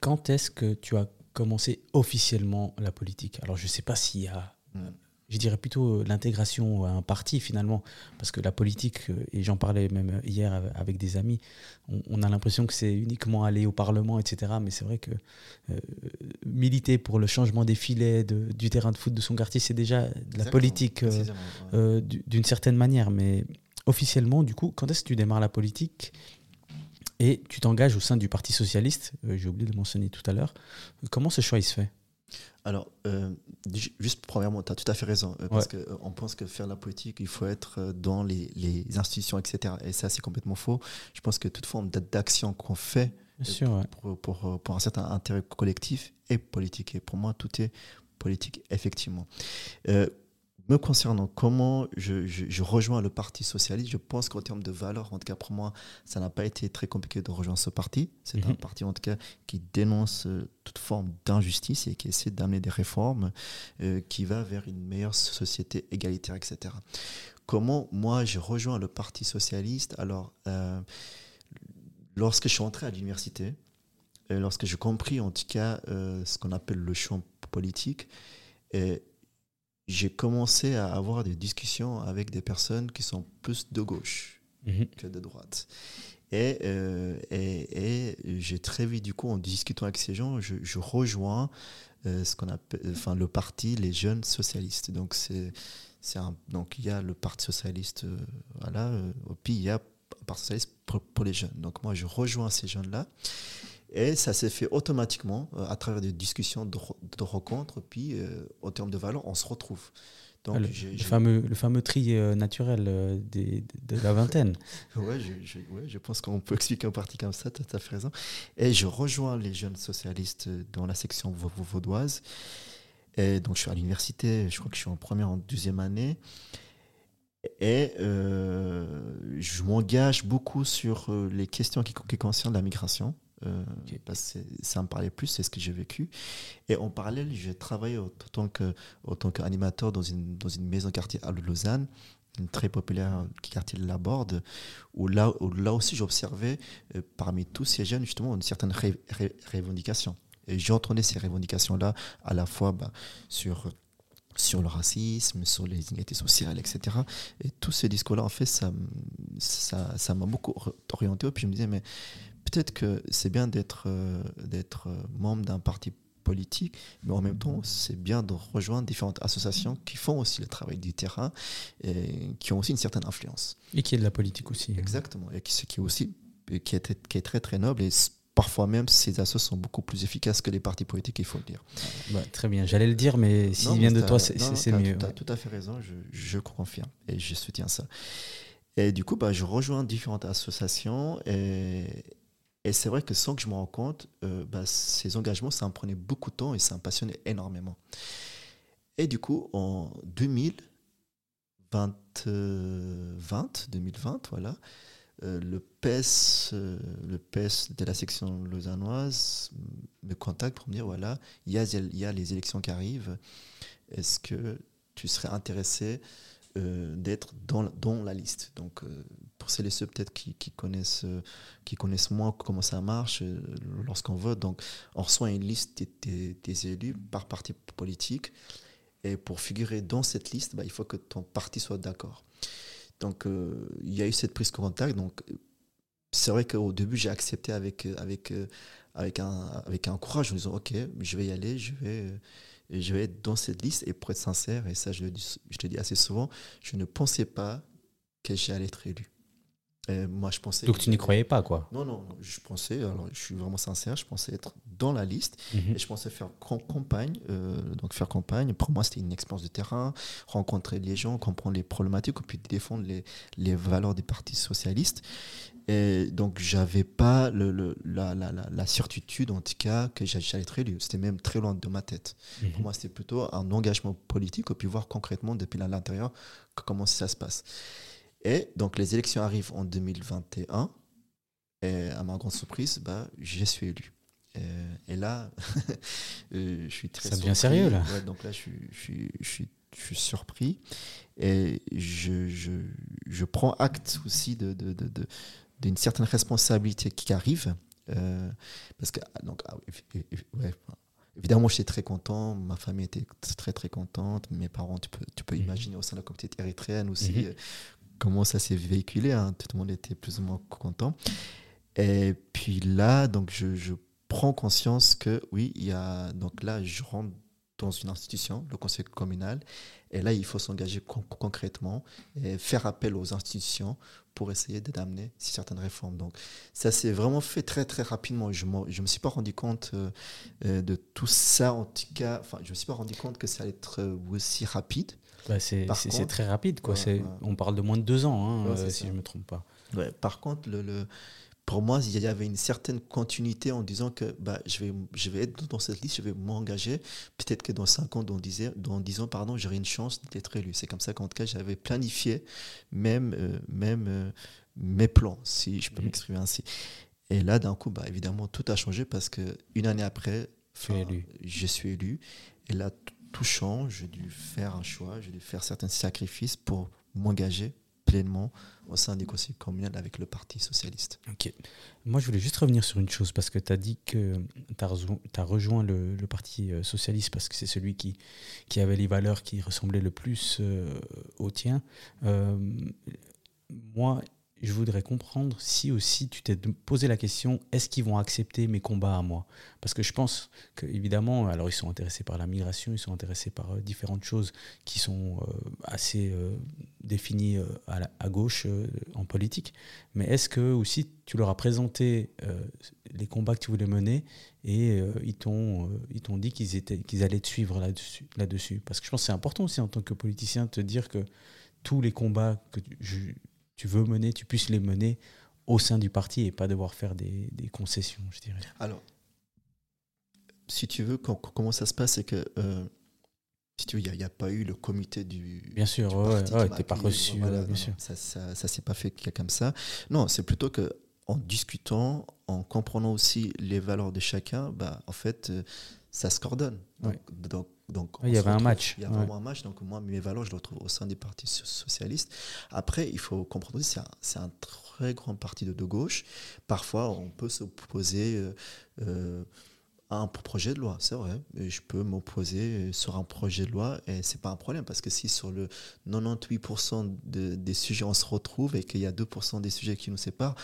quand est-ce que tu as commencé officiellement la politique? Alors, je ne sais pas s'il y a hmm je dirais plutôt euh, l'intégration à un parti finalement, parce que la politique, euh, et j'en parlais même hier avec des amis, on, a l'impression que c'est uniquement aller au Parlement, etc. Mais c'est vrai que euh, militer pour le changement des filets du terrain de foot de son quartier, c'est déjà de la politique d'une certaine manière. Mais officiellement, du coup, quand est-ce que tu démarres la politique et tu t'engages au sein du Parti socialiste. J'ai oublié de mentionner tout à l'heure. Comment ce choix il se fait? Alors, euh, juste premièrement, tu as tout à fait raison, euh, parce qu'on on pense que faire la politique, il faut être euh, dans les, institutions, etc. Et ça, c'est complètement faux. Je pense que toute forme d'action qu'on fait pour, pour, pour, un certain intérêt collectif est politique. Et pour moi, tout est politique, effectivement me concernant, comment je, rejoins le Parti socialiste, je pense qu'en termes de valeurs, en tout cas pour moi, ça n'a pas été très compliqué de rejoindre ce parti. C'est un mhm. parti en tout cas qui dénonce euh, toute forme d'injustice et qui essaie d'amener des réformes euh, qui va vers une meilleure société égalitaire, etc. Comment moi je rejoins le Parti socialiste? Alors, euh, lorsque je suis entré à l'université, lorsque j'ai compris en tout cas ce qu'on appelle le champ politique, et j'ai commencé à avoir des discussions avec des personnes qui sont plus de gauche mhm. que de droite. Et, euh, et, et j'ai très vite, du coup, en discutant avec ces gens, je, je rejoins euh, ce qu'on appelle, enfin, le parti, les jeunes socialistes. Donc, c'est, c'est un, donc il y a le parti socialiste, euh, voilà, puis il y a un parti socialiste pour, pour, les jeunes. Donc, moi, je rejoins ces jeunes-là. Et ça s'est fait automatiquement euh, à travers des discussions de, rencontres. Puis, euh, au terme de valeur, on se retrouve. Donc, le, fameux, le fameux tri euh, naturel des, de, la vingtaine. <laughs> ouais, je, ouais, je pense qu'on peut expliquer en partie comme ça, tu as fait raison. Et je rejoins les jeunes socialistes dans la section vaudoise. Et donc, je suis à l'université, je crois que je suis en première, en deuxième année. Et je m'engage beaucoup sur les questions qui, qui concernent la migration. Euh, parce que ça me parlait plus, c'est ce que j'ai vécu. Et en parallèle, j'ai travaillé en tant que en tant qu'animateur dans une dans une maison quartier à Lausanne, une très populaire quartier de la Borde, où là où là aussi j'observais euh, parmi tous ces jeunes justement une certaine revendication. Et j'entendais ces revendications là à la fois bah, sur sur le racisme, sur les inégalités sociales, etc. Et tous ces discours-là, en fait, ça m'a ça, ça beaucoup orienté. Puis je me disais, mais peut-être que c'est bien d'être euh, d'être euh, membre d'un parti politique, mais en même temps, c'est bien de rejoindre différentes associations qui font aussi le travail du terrain et qui ont aussi une certaine influence. Et qui est de la politique aussi. Hein. Exactement. Et qui, qui, est aussi qui est, qui est très très noble et parfois même ces associations sont beaucoup plus efficaces que les partis politiques, il faut le dire. Bah, très bien, j'allais le dire, mais s'il vient de toi, c'est mieux. Tu as tout à fait raison, je, je confirme et je soutiens ça. Et du coup, bah, je rejoins différentes associations et, et c'est vrai que sans que je me rende compte, euh, bah, ces engagements, ça me prenait beaucoup de temps et ça me passionnait énormément. Et du coup, en 2020, 2020 voilà, euh, le, PES, euh, le PES de la section lausannoise me contacte pour me dire, voilà, il y a, les élections qui arrivent, est-ce que tu serais intéressé d'être dans, la liste? Pour celles et ceux peut-être qui, connaissent, euh, qui connaissent moins comment ça marche euh, lorsqu'on vote. Donc, on reçoit une liste des, élus par parti politique. Et pour figurer dans cette liste, bah, il faut que ton parti soit d'accord. Donc, euh, il y a eu cette prise de contact. Donc, c'est vrai qu'au début, j'ai accepté avec, avec, avec, un, avec un courage en disant Ok, je vais y aller, je vais, je vais être dans cette liste. Et pour être sincère, et ça, je le dis, je dis assez souvent, je ne pensais pas que j'allais être élu moi, je pensais. Donc tu n'y croyais pas, quoi Non, non, je pensais, alors je suis vraiment sincère, je pensais être dans la liste mhm. et je pensais faire campagne. Euh, donc faire campagne, pour moi, c'était une expérience de terrain, rencontrer les gens, comprendre les problématiques, puis défendre les, les valeurs des partis socialistes. Et donc, j'avais pas le, la, la, la, certitude, en tout cas, que j'allais être élu. C'était même très loin de ma tête. Mhm. Pour moi, c'était plutôt un engagement politique, et puis voir concrètement, depuis l'intérieur, comment ça se passe. Et donc les élections arrivent en 2021. Et à ma grande surprise, bah, je suis élu. Et, là, <laughs> euh, je suis très Ça devient sérieux là. donc là, je, je, je, suis, je, suis, surpris. Et je, je prends acte aussi de, de, de, d'une certaine responsabilité qui arrive. Euh, parce que, ah, donc, ah, ouais, évidemment, j'étais très content. Ma famille était très, très contente. Mes parents, tu peux, tu peux mhm. imaginer au sein de la communauté érythréenne aussi, mhm. euh, comment ça s'est véhiculé. Hein. Tout le monde était plus ou moins content. Et puis là, donc je, prends conscience que oui, il y a. Donc là, je rentre dans une institution, le conseil communal. Et là, il faut s'engager concrètement et faire appel aux institutions pour essayer d'amener certaines réformes. Donc, ça s'est vraiment fait très, très rapidement. Je ne me suis pas rendu compte euh, euh, de tout ça, en tout cas. Enfin, je ne me suis pas rendu compte que ça allait être aussi rapide. Bah, c'est très rapide, quoi. On parle de moins de deux ans, hein, si je ne me trompe pas. par contre, le pour moi, il y avait une certaine continuité en disant que bah, je, vais, je vais être dans cette liste, je vais m'engager. Peut-être que dans 5 ans, dans 10, dans 10 ans, pardon, j'aurai une chance d'être élu. C'est comme ça qu'en tout cas, j'avais planifié même, euh, même euh, mes plans, si je peux m'exprimer ainsi. Et là, d'un coup, bah, évidemment, tout a changé parce qu'une année après, je suis élu. Et là, tout change. J'ai dû faire un choix, j'ai dû faire certains sacrifices pour m'engager pleinement au sein du conseil communal avec le Parti socialiste. Ok. Moi, je voulais juste revenir sur une chose, parce que tu as dit que tu as, rejoint le, Parti euh, socialiste parce que c'est celui qui, qui avait les valeurs qui ressemblaient le plus euh, au tien. Euh, moi, je voudrais comprendre si aussi tu t'es posé la question est-ce qu'ils vont accepter mes combats à moi? Parce que je pense que évidemment, alors ils sont intéressés par la migration, ils sont intéressés par euh, différentes choses qui sont euh, assez euh, définies à, gauche en politique. Mais est-ce que aussi tu leur as présenté les combats que tu voulais mener et ils t'ont t'ont dit qu'ils qu'ils allaient te suivre là-dessus là-dessus? Parce que je pense que c'est important aussi en tant que politicien de te dire que tous les combats que je tu veux mener, tu puisses les mener au sein du parti et pas devoir faire des, concessions, je dirais. Alors, si tu veux, comment ça se passe, c'est que euh, si tu veux, il n'y a, pas eu le comité du. Bien sûr, du ouais, ouais, pas reçu, bien sûr. Ça, ça, s'est pas fait comme ça. Non, c'est plutôt que en discutant, en comprenant aussi les valeurs de chacun, bah, en fait, euh, ça se coordonne. Donc, donc, il y avait un match. Il y a vraiment un match. Donc, moi, mes valeurs, je les retrouve au sein des partis socialistes. Après, il faut comprendre aussi, c'est un, un, très grand parti de, de, gauche. Parfois, on peut s'opposer euh, euh, à un projet de loi, c'est vrai. Je peux m'opposer sur un projet de loi et c'est pas un problème parce que si sur le 98% des sujets on se retrouve et qu'il y a 2% des sujets qui nous séparent,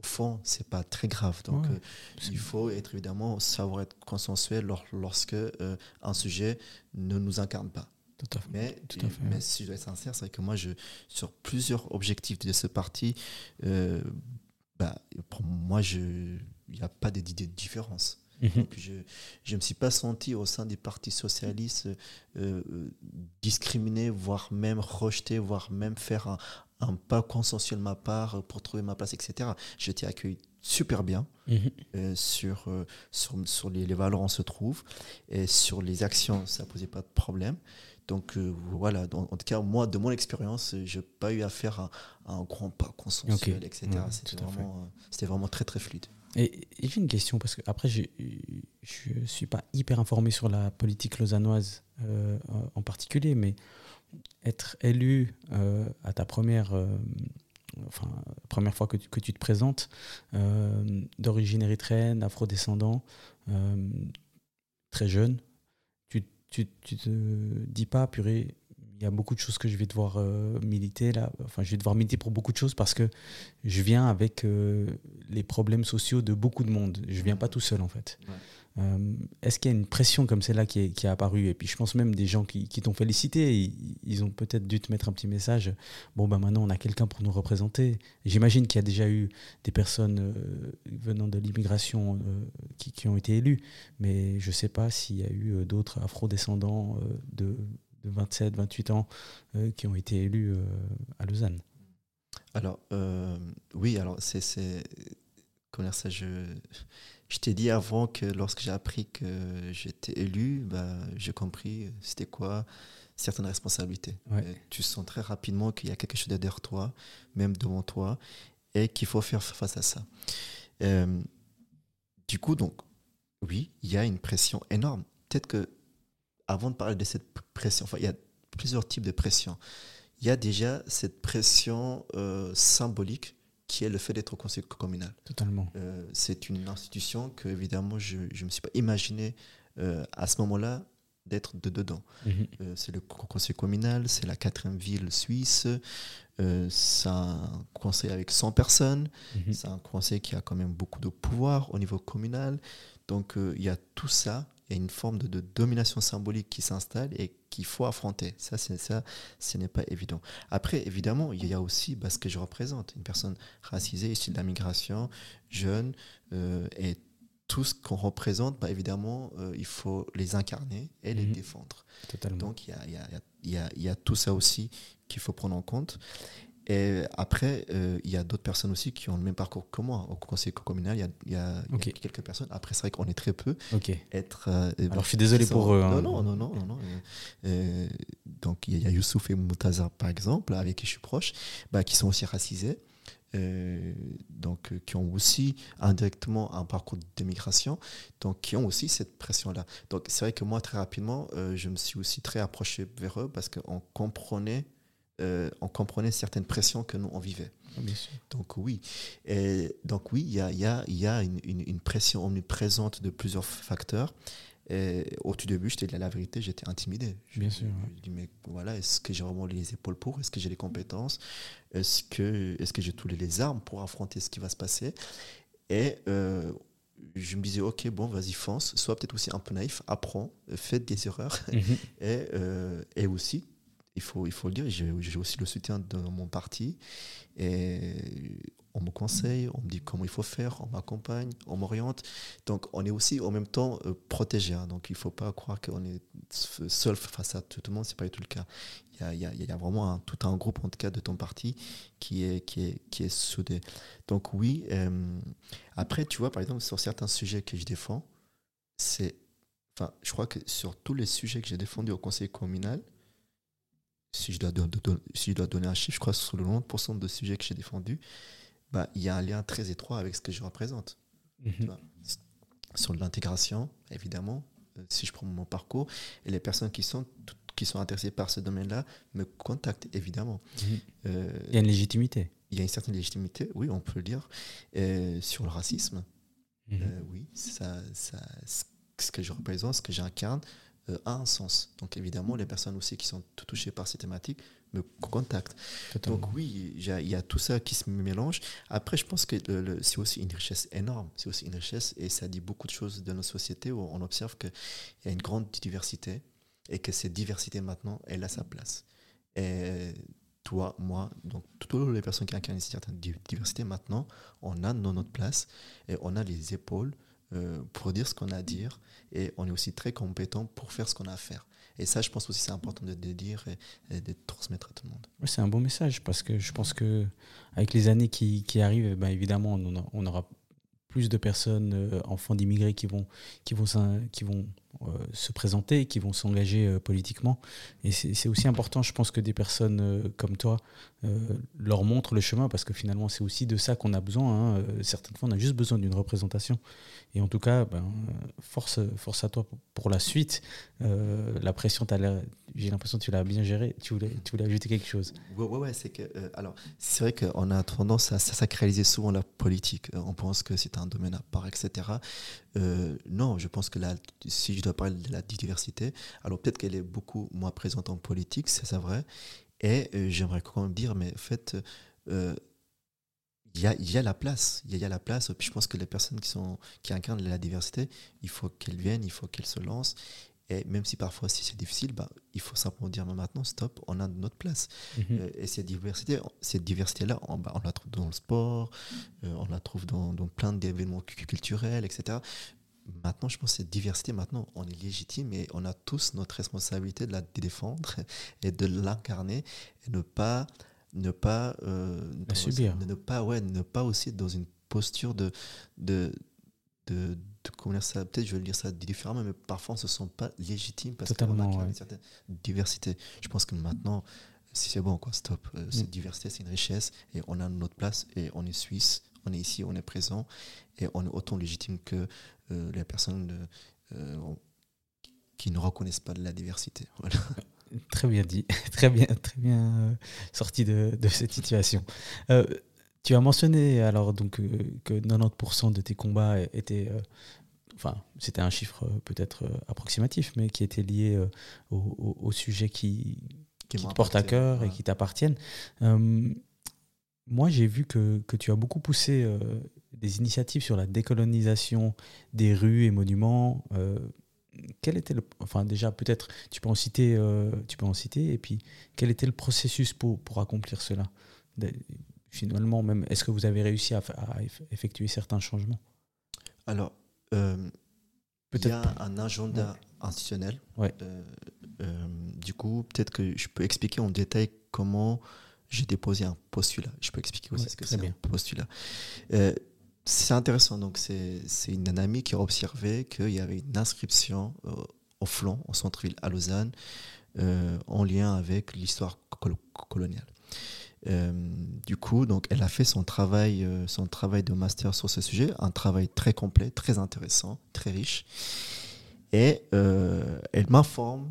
au fond, c'est pas très grave. Donc, euh, il faut être évidemment savoir être consensuel lorsque euh, un sujet ne nous incarne pas. Tout à fait. Mais, mais si je dois être sincère, c'est que moi, je, sur plusieurs objectifs de ce parti, euh, bah, pour moi, il n'y a pas d'idée de différence. Mhm. Donc je ne me suis pas senti au sein des partis socialistes discriminé, voire même rejeté, voire même faire un, un pas consensuel de ma part pour trouver ma place, etc. J'étais accueilli super bien mhm. euh, sur, euh, sur, sur les, valeurs on se trouve et sur les actions ça posait pas de problème. Donc euh, voilà. En tout cas moi de mon expérience j'ai pas eu affaire à, un grand pas consensuel etc c'était vraiment, vraiment très très fluide. Et, j'ai une question parce que après je ne suis pas hyper informé sur la politique lausannoise en particulier mais être élu euh, à ta première, euh, enfin, première fois que tu, que tu te présentes, euh, d'origine érythréenne, afrodescendant, très jeune, tu, tu, tu, te dis pas, purée, il y a beaucoup de choses que je vais devoir militer là. Enfin, je vais devoir militer pour beaucoup de choses parce que je viens avec les problèmes sociaux de beaucoup de monde. Je viens pas tout seul en fait. Euh, est-ce qu'il y a une pression comme celle-là qui est, qui apparue Et puis je pense même des gens qui, t'ont félicité, ils, ont peut-être dû te mettre un petit message. Bon, ben maintenant on a quelqu'un pour nous représenter. J'imagine qu'il y a déjà eu des personnes euh, venant de l'immigration euh, qui, ont été élues, mais je ne sais pas s'il y a eu d'autres afro-descendants de, 27, 28 ans qui ont été élus à Lausanne. Alors, oui, alors c'est. Comment ça je je t'ai dit avant que lorsque j'ai appris que j'étais élu, bah, j'ai compris c'était quoi certaines responsabilités. Tu sens très rapidement qu'il y a quelque chose derrière toi, même devant toi, et qu'il faut faire face à ça. Euh, du coup, donc, oui, il y a une pression énorme. Peut-être que, avant de parler de cette pression, enfin, il y a plusieurs types de pression. Il y a déjà cette pression euh, symbolique qui est le fait d'être au conseil communal. Totalement. Euh, c'est une institution que, évidemment, je ne me suis pas imaginé euh, à ce moment-là d'être de dedans. Mhm. Euh, c'est le conseil communal, c'est la quatrième ville suisse, c'est un conseil avec 100 personnes, mhm. c'est un conseil qui a quand même beaucoup de pouvoir au niveau communal. Donc il y a tout ça il y a une forme de, de domination symbolique qui s'installe et qu'il faut affronter. Ça, c'est ça, ce n'est pas évident. Après, évidemment, il y a aussi bah, ce que je représente, une personne racisée, issue de la migration, jeune, euh, et tout ce qu'on représente, bah, évidemment, euh, il faut les incarner et les Mhm. défendre. Totalement. Donc, il y a, il y a- il y a- il y a tout ça aussi qu'il faut prendre en compte. Et après, euh, il y a d'autres personnes aussi qui ont le même parcours que moi. Au conseil communal, il y a, y y quelques personnes. Après, c'est vrai qu'on est très peu. ok. Être, euh, Alors je suis désolé ça- pour eux. hein. Non, non, non, non. non. Euh, euh, donc, il y a Youssouf et Moutazar, par exemple, avec qui je suis proche, bah, qui sont aussi racisés. euh, donc, euh, qui ont aussi indirectement un parcours d'émigration, donc qui ont aussi cette pression-là. Donc, c'est vrai que moi, très rapidement, euh, je me suis aussi très approché vers eux parce qu'on comprenait, euh, on comprenait certaines pressions que nous, on vivait. Bien sûr. Donc oui, et donc oui, il y a, y a, y a une, une- une pression omniprésente de plusieurs facteurs. Et au tout début, dis la vérité, j'étais intimidé. Je, Bien sûr, Je, ouais. dis, mais voilà, est-ce que j'ai vraiment les épaules pour? Est-ce que j'ai les compétences? Est-ce que, j'ai tous les, armes pour affronter ce qui va se passer? Et euh, je me disais, ok, bon, vas-y, fonce. Sois peut-être aussi un peu naïf, apprends, fais des erreurs. Mhm. <laughs> Et, euh, et aussi, il faut, il faut le dire, j'ai aussi le soutien de mon parti. Et on me conseille, on me dit comment il faut faire, on m'accompagne, on m'oriente. Donc on est aussi en même temps euh, protégé. hein. donc il ne faut pas croire qu'on est seul face à tout le monde, ce n'est pas du tout le cas. Il y a, y a- vraiment tout un groupe, en tout cas, de ton parti qui est, qui est, qui est soudé. Donc oui, euh, après, tu vois, par exemple, sur certains sujets que je défends, c'est Enfin, je crois que sur tous les sujets que j'ai défendus au conseil communal, si je dois, don- don- si je dois donner un chiffre, je crois que sur le 90% de sujets que j'ai défendus, bah, il y a un lien très étroit avec ce que je représente. Mhm. vois. Sur l'intégration, évidemment, euh, si je prends mon parcours, et les personnes qui sont, qui sont intéressées par ce domaine-là me contactent, évidemment. Mhm. Euh, Il y a une légitimité. il y a une certaine légitimité, oui, on peut le dire, Euh, sur le racisme. Mhm. Euh, oui, ça, ça, ce que je représente, ce que j'incarne, euh, a un sens. Donc évidemment, les personnes aussi qui sont touchées par ces thématiques me contactent. Totalement. Donc oui, il y, a- tout ça qui se mélange. Après, je pense que c'est aussi une richesse énorme. C'est aussi une richesse et ça dit beaucoup de choses de nos sociétés où on observe qu'il y a une grande diversité et que cette diversité maintenant, elle a sa place. Et toi, moi, donc toutes les personnes qui incarnent une certaine di- diversité, maintenant, on a no- notre place et on a les épaules euh, pour dire ce qu'on a à dire et on est aussi très compétent pour faire ce qu'on a à faire. Et ça, je pense aussi c'est important de, de dire et, et de transmettre à tout le monde. C'est un bon message parce que je pense que avec les années qui, arrivent, ben, évidemment, on, aura plus de personnes, euh, enfants d'immigrés, qui vont, qui vont, qui vont se présenter, qui vont s'engager euh, politiquement. Et c'est aussi important, je pense, que des personnes euh, comme toi euh, leur montrent le chemin parce que finalement, c'est aussi de ça qu'on a besoin. hein. Euh, Certaines fois, on a juste besoin d'une représentation. Et en tout cas, ben, euh, force, à toi pour, la suite. Euh, la pression, j'ai l'impression que tu l'as bien gérée. Tu voulais, tu voulais ajouter quelque chose. Ouais, ouais, ouais, c'est que, euh, alors, c'est vrai qu'on a tendance à, sacraliser souvent la politique. Euh, On pense que c'est un domaine à part, etc. Euh, non, je pense que là, si je dois parler de la diversité, alors peut-être qu'elle est beaucoup moins présente en politique, c'est ça vrai. Et euh, j'aimerais quand même dire, mais en fait, euh, il y, a, la place. Il y a, il y a la place. Puis je pense que les personnes qui, sont, qui incarnent la diversité, il faut qu'elles viennent, il faut qu'elles se lancent. Et même si parfois si c'est difficile, bah, il faut simplement dire maintenant, stop, on a notre place. Mhm. Euh, et cette diversité, cette diversité-là, on, bah, on la trouve dans le sport, euh, on la trouve dans, dans plein d'événements cu- culturels, etc. Maintenant, je pense que cette diversité, maintenant, on est légitime et on a tous notre responsabilité de la défendre <laughs> et de l'incarner et ne pas, ne pas, euh, dans- subir. Ne, pas, ouais, ne pas aussi être dans une posture de, de, de, de- comment dire ça, peut-être je vais le dire ça différemment, mais parfois on ne se sent pas légitime parce qu'on ouais. une certaine diversité. Je pense que maintenant, si c'est bon, quoi, stop. Euh, Mm. Cette diversité, c'est une richesse et on a notre place et on est suisse, on est ici, on est présent et on est autant légitime que euh, les personnes de- euh, qui ne reconnaissent pas de la diversité. <laughs> Voilà. Très bien dit, <laughs> très bien, très bien euh, sorti de, de cette situation. Tu as mentionné alors donc euh, que 90% de tes combats étaient, euh, enfin c'était un chiffre euh, peut-être approximatif, mais qui était lié au, au- au sujet qui, qui te portent à cœur et qui t'appartiennent. Moi, j'ai vu que, que tu as beaucoup poussé des initiatives sur la décolonisation des rues et monuments, quel était le, enfin déjà peut-être tu peux en citer, tu peux en citer, et puis quel était le processus pour, pour accomplir cela? Finalement, même, est-ce que vous avez réussi à, effectuer certains changements? Alors, euh, il y a un agenda institutionnel. Ouais. du coup, peut-être que je peux expliquer en détail comment j'ai déposé un postulat. Je peux expliquer aussi ce que c'est un postulat c'est intéressant. Donc, c'est une amie qui a observé qu'il y avait une inscription euh, au flanc, au centre-ville à Lausanne, euh, en lien avec l'histoire coloniale. Euh, du coup, donc, elle a fait son travail, son travail de master sur ce sujet, un travail très complet, très intéressant, très riche. Et elle m'informe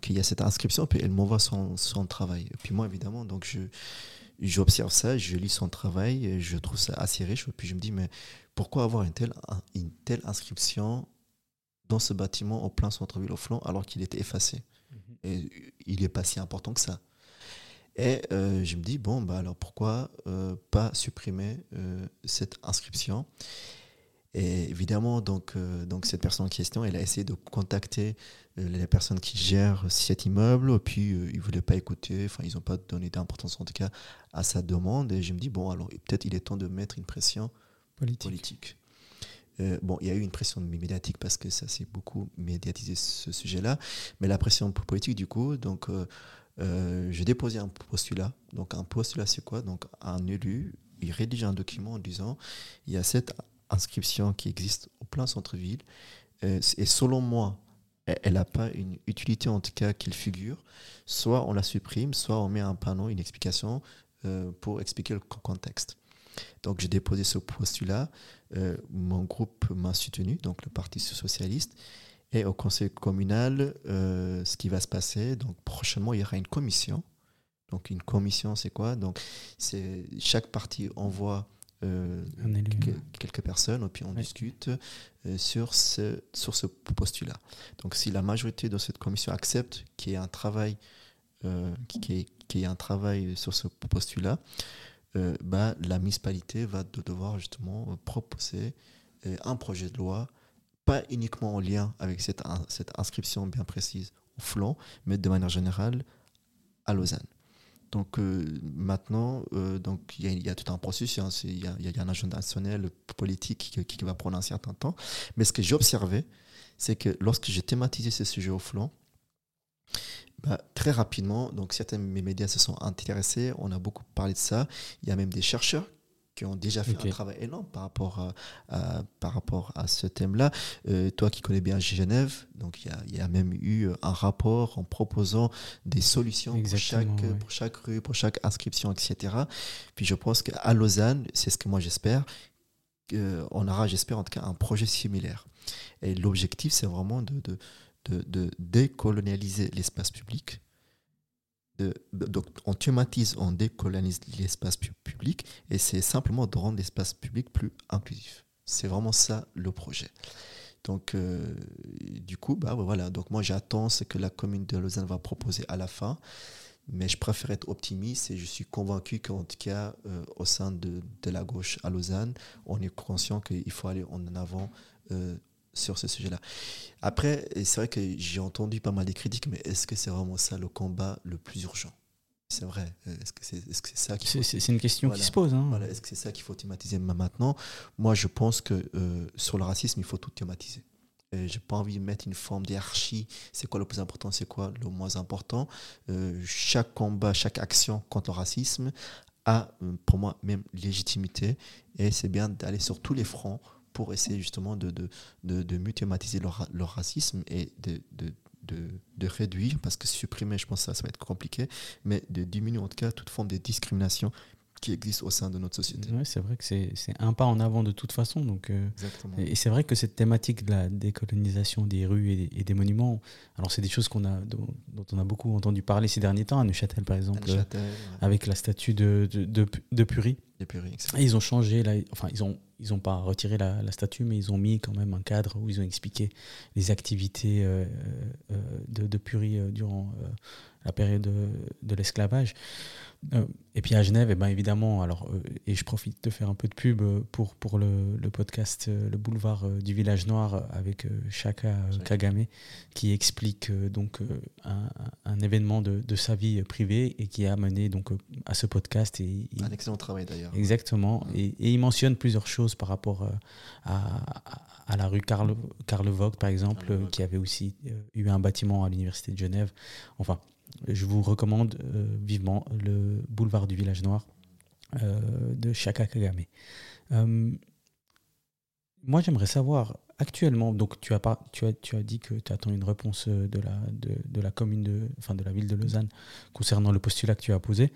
qu'il y a cette inscription, puis elle m'envoie son, son, travail. Et puis moi, évidemment, donc je, j'observe ça, je lis son travail, et je trouve ça assez riche. Et puis je me dis, mais pourquoi avoir une telle, une telle inscription dans ce bâtiment au plein centre-ville au flanc alors qu'il était effacé? Mhm. Et il n'est pas si important que ça. Et euh, je me dis, bon, bah alors pourquoi euh, pas supprimer euh, cette inscription? Et évidemment, donc, donc cette personne en question, elle a essayé de contacter les personnes qui gèrent cet immeuble, puis ils ne voulaient pas écouter, enfin, ils n'ont pas donné d'importance en tout cas à sa demande. Et je me dis, bon, alors peut-être il est temps de mettre une pression politique. bon, il y a eu une pression médiatique parce que ça s'est beaucoup médiatisé ce sujet-là, mais la pression politique, du coup, donc j'ai déposé un postulat. Donc un postulat, c'est quoi? Donc un élu, il rédige un document en disant, il y a cette inscription qui existe au plein centre-ville. Euh, et selon moi, elle n'a pas une utilité en tout cas qu'il figure. Soit on la supprime, soit on met un panneau, une explication euh, pour expliquer le contexte. Donc j'ai déposé ce postulat. Euh, mon groupe m'a soutenu, donc le Parti socialiste. Et au conseil communal, ce qui va se passer, donc prochainement il y aura une commission. Donc une commission, c'est quoi? Donc c'est chaque parti envoie euh, quelques personnes, et puis on discute euh, sur, ce, sur ce postulat. Donc si la majorité de cette commission accepte qu'il y ait un travail, euh, qui, qui, un travail sur ce postulat, bah, la municipalité va devoir justement proposer un projet de loi, pas uniquement en lien avec cette, inscription bien précise au flanc, mais de manière générale à Lausanne. Donc euh, maintenant, euh, il y, a tout un processus, hein, il y, a un agenda national politique qui, va prendre un certain temps. Mais ce que j'ai observé, c'est que lorsque j'ai thématisé ce sujet au flanc, bah, très rapidement, donc certains médias se sont intéressés, on a beaucoup parlé de ça. Il y a même des chercheurs qui ont déjà fait un travail énorme par rapport à, par rapport à ce thème-là. Euh, toi qui connais bien Genève, donc il y a, même eu un rapport en proposant des solutions pour chaque, pour chaque rue, pour chaque inscription, etc. Puis je pense qu'à Lausanne, c'est ce que moi j'espère, on aura, j'espère en tout cas, un projet similaire. Et l'objectif, c'est vraiment de, de, de, de décolonialiser l'espace public donc on thématise, on décolonise l'espace public et c'est simplement de rendre l'espace public plus inclusif. C'est vraiment ça le projet. Donc, euh, du coup, bah, voilà. Donc, moi, j'attends ce que la commune de Lausanne va proposer à la fin. Mais je préfère être optimiste et je suis convaincu qu'en tout cas, euh, au sein de, la gauche à Lausanne, on est conscient qu'il faut aller en avant euh, sur ce sujet-là. Après, c'est vrai que j'ai entendu pas mal de critiques, mais est-ce que c'est vraiment ça le combat le plus urgent? C'est vrai. Est-ce que c'est est -ce ça C'est une question qui se pose. Hein. Voilà. Est-ce que c'est ça qu'il faut thématiser maintenant? Moi, je pense que euh, sur le racisme, il faut tout thématiser. J'ai pas envie de mettre une forme d'hierarchie. C'est quoi le plus important? C'est quoi le moins important? Euh, Chaque combat, chaque action contre le racisme a, euh, pour moi, même légitimité. Et c'est bien d'aller sur tous les fronts pour essayer justement de, de, de, de mutualiser leur, leur, racisme et de, de, de, réduire, parce que supprimer, je pense que ça, ça va être compliqué, mais de diminuer en tout cas toute forme de discrimination qui existe au sein de notre société. Oui, c'est vrai que c'est un pas en avant de toute façon. Donc, euh, et c'est vrai que cette thématique de la décolonisation des rues et des, monuments, alors c'est des choses qu'on a, dont, on a beaucoup entendu parler ces derniers temps, à Neuchâtel par exemple, avec la statue de, de, de, de et ils ont changé, là, enfin ils ont ils n'ont pas retiré la, la, statue, mais ils ont mis quand même un cadre où ils ont expliqué les activités de, de Purie durant la période de, l'esclavage. Euh, et puis à Genève, et eh ben évidemment, alors, euh, et je profite de faire un peu de pub pour, pour le, le podcast euh, Le boulevard du village noir avec Chaka Kagame, qui explique donc un, un, événement de, de, sa vie privée et qui a mené donc à ce podcast. Et, un excellent travail d'ailleurs. Exactement. Et, et, il mentionne plusieurs choses par rapport à, à, la rue Karl, Karl Vogt, par exemple, qui avait aussi eu un bâtiment à l'université de Genève. Enfin, je vous recommande euh, vivement le boulevard du village noir euh, de Shaka Kagame. Euh, moi, j'aimerais savoir actuellement, donc tu as, pas, tu as, tu as dit que tu attends une réponse de la, de, de, la commune, de, enfin de la ville de Lausanne concernant le postulat que tu as posé.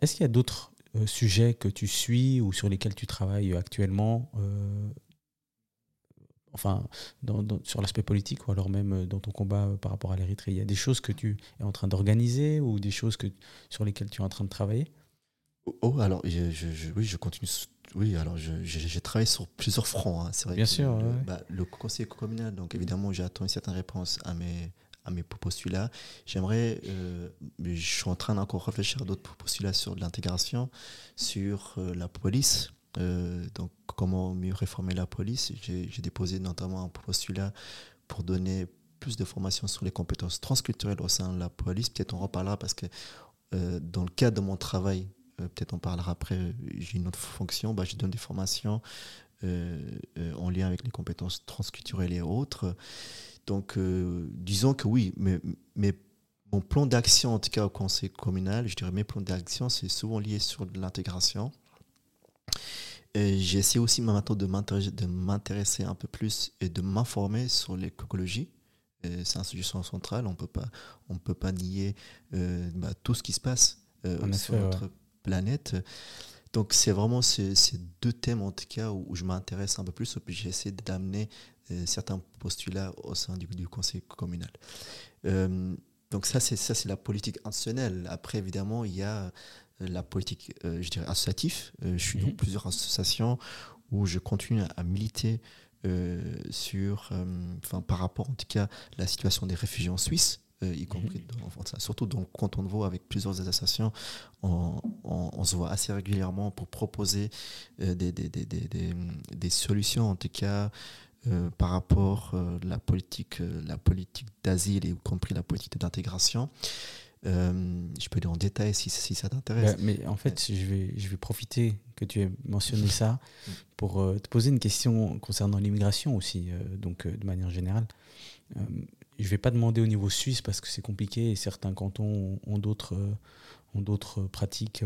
Est-ce qu'il y a d'autres sujets que tu suis ou sur lesquels tu travailles actuellement enfin, sur l'aspect politique ou alors même euh, dans ton combat euh, par rapport à l'Érythrée? Il y a des choses que tu es en train d'organiser ou des choses que, sur lesquelles tu es en train de travailler? Oh, oh, alors, oui, je continue. Oui, alors j'ai travaillé sur plusieurs fronts. Hein, c'est vrai. Bien sûr. Le, bah, le, conseil communal, donc évidemment, j'attends une certaine réponse à mes, à mes postulats. J'aimerais, euh, je suis en train d'encore réfléchir à d'autres postulats sur l'intégration, sur la police, euh, donc, comment mieux réformer la police J'ai déposé notamment un postulat pour donner plus de formation sur les compétences transculturelles au sein de la police. Peut-être on reparlera parce que euh, dans le cadre de mon travail, euh, peut-être on parlera après, j'ai une autre fonction, bah, je donne des formations en lien avec les compétences transculturelles et autres. Donc, disons que oui, mais, mais mon plan d'action, en tout cas au conseil communal, je dirais mes plans d'action, c'est souvent lié sur l'intégration j'ai essayé aussi maintenant de m'intéresser un peu plus et de m'informer sur l'écologie. C'est un sujet central, on on peut pas nier euh, bah, tout ce qui se passe euh, sur notre planète. Donc c'est vraiment ces, deux thèmes en tout cas où, je m'intéresse un peu plus et puis j'essaie d'amener euh, certains postulats au sein du, du conseil communal. donc ça c'est ça c'est la politique institutionnelle. Après évidemment il y a la politique, euh, je dirais, associative. Euh, je suis dans mhm. plusieurs associations où je continue à, militer euh, sur, enfin, par rapport en tout cas, la situation des réfugiés en Suisse. y mhm. compris surtout dans le canton de Vaud avec plusieurs associations on, on, se voit assez régulièrement pour proposer des, des, des, des, solutions en tout cas par rapport à la politique la politique d'asile et y compris la politique d'intégration euh, je peux aller en détail si, si ça t'intéresse. Bah, mais en fait, je, vais, je vais profiter que tu aies mentionné ça <laughs> pour euh, te poser une question concernant l'immigration aussi, euh, donc de manière générale. je ne vais pas demander au niveau suisse parce que c'est compliqué et certains cantons ont, d'autres ont d'autres pratiques.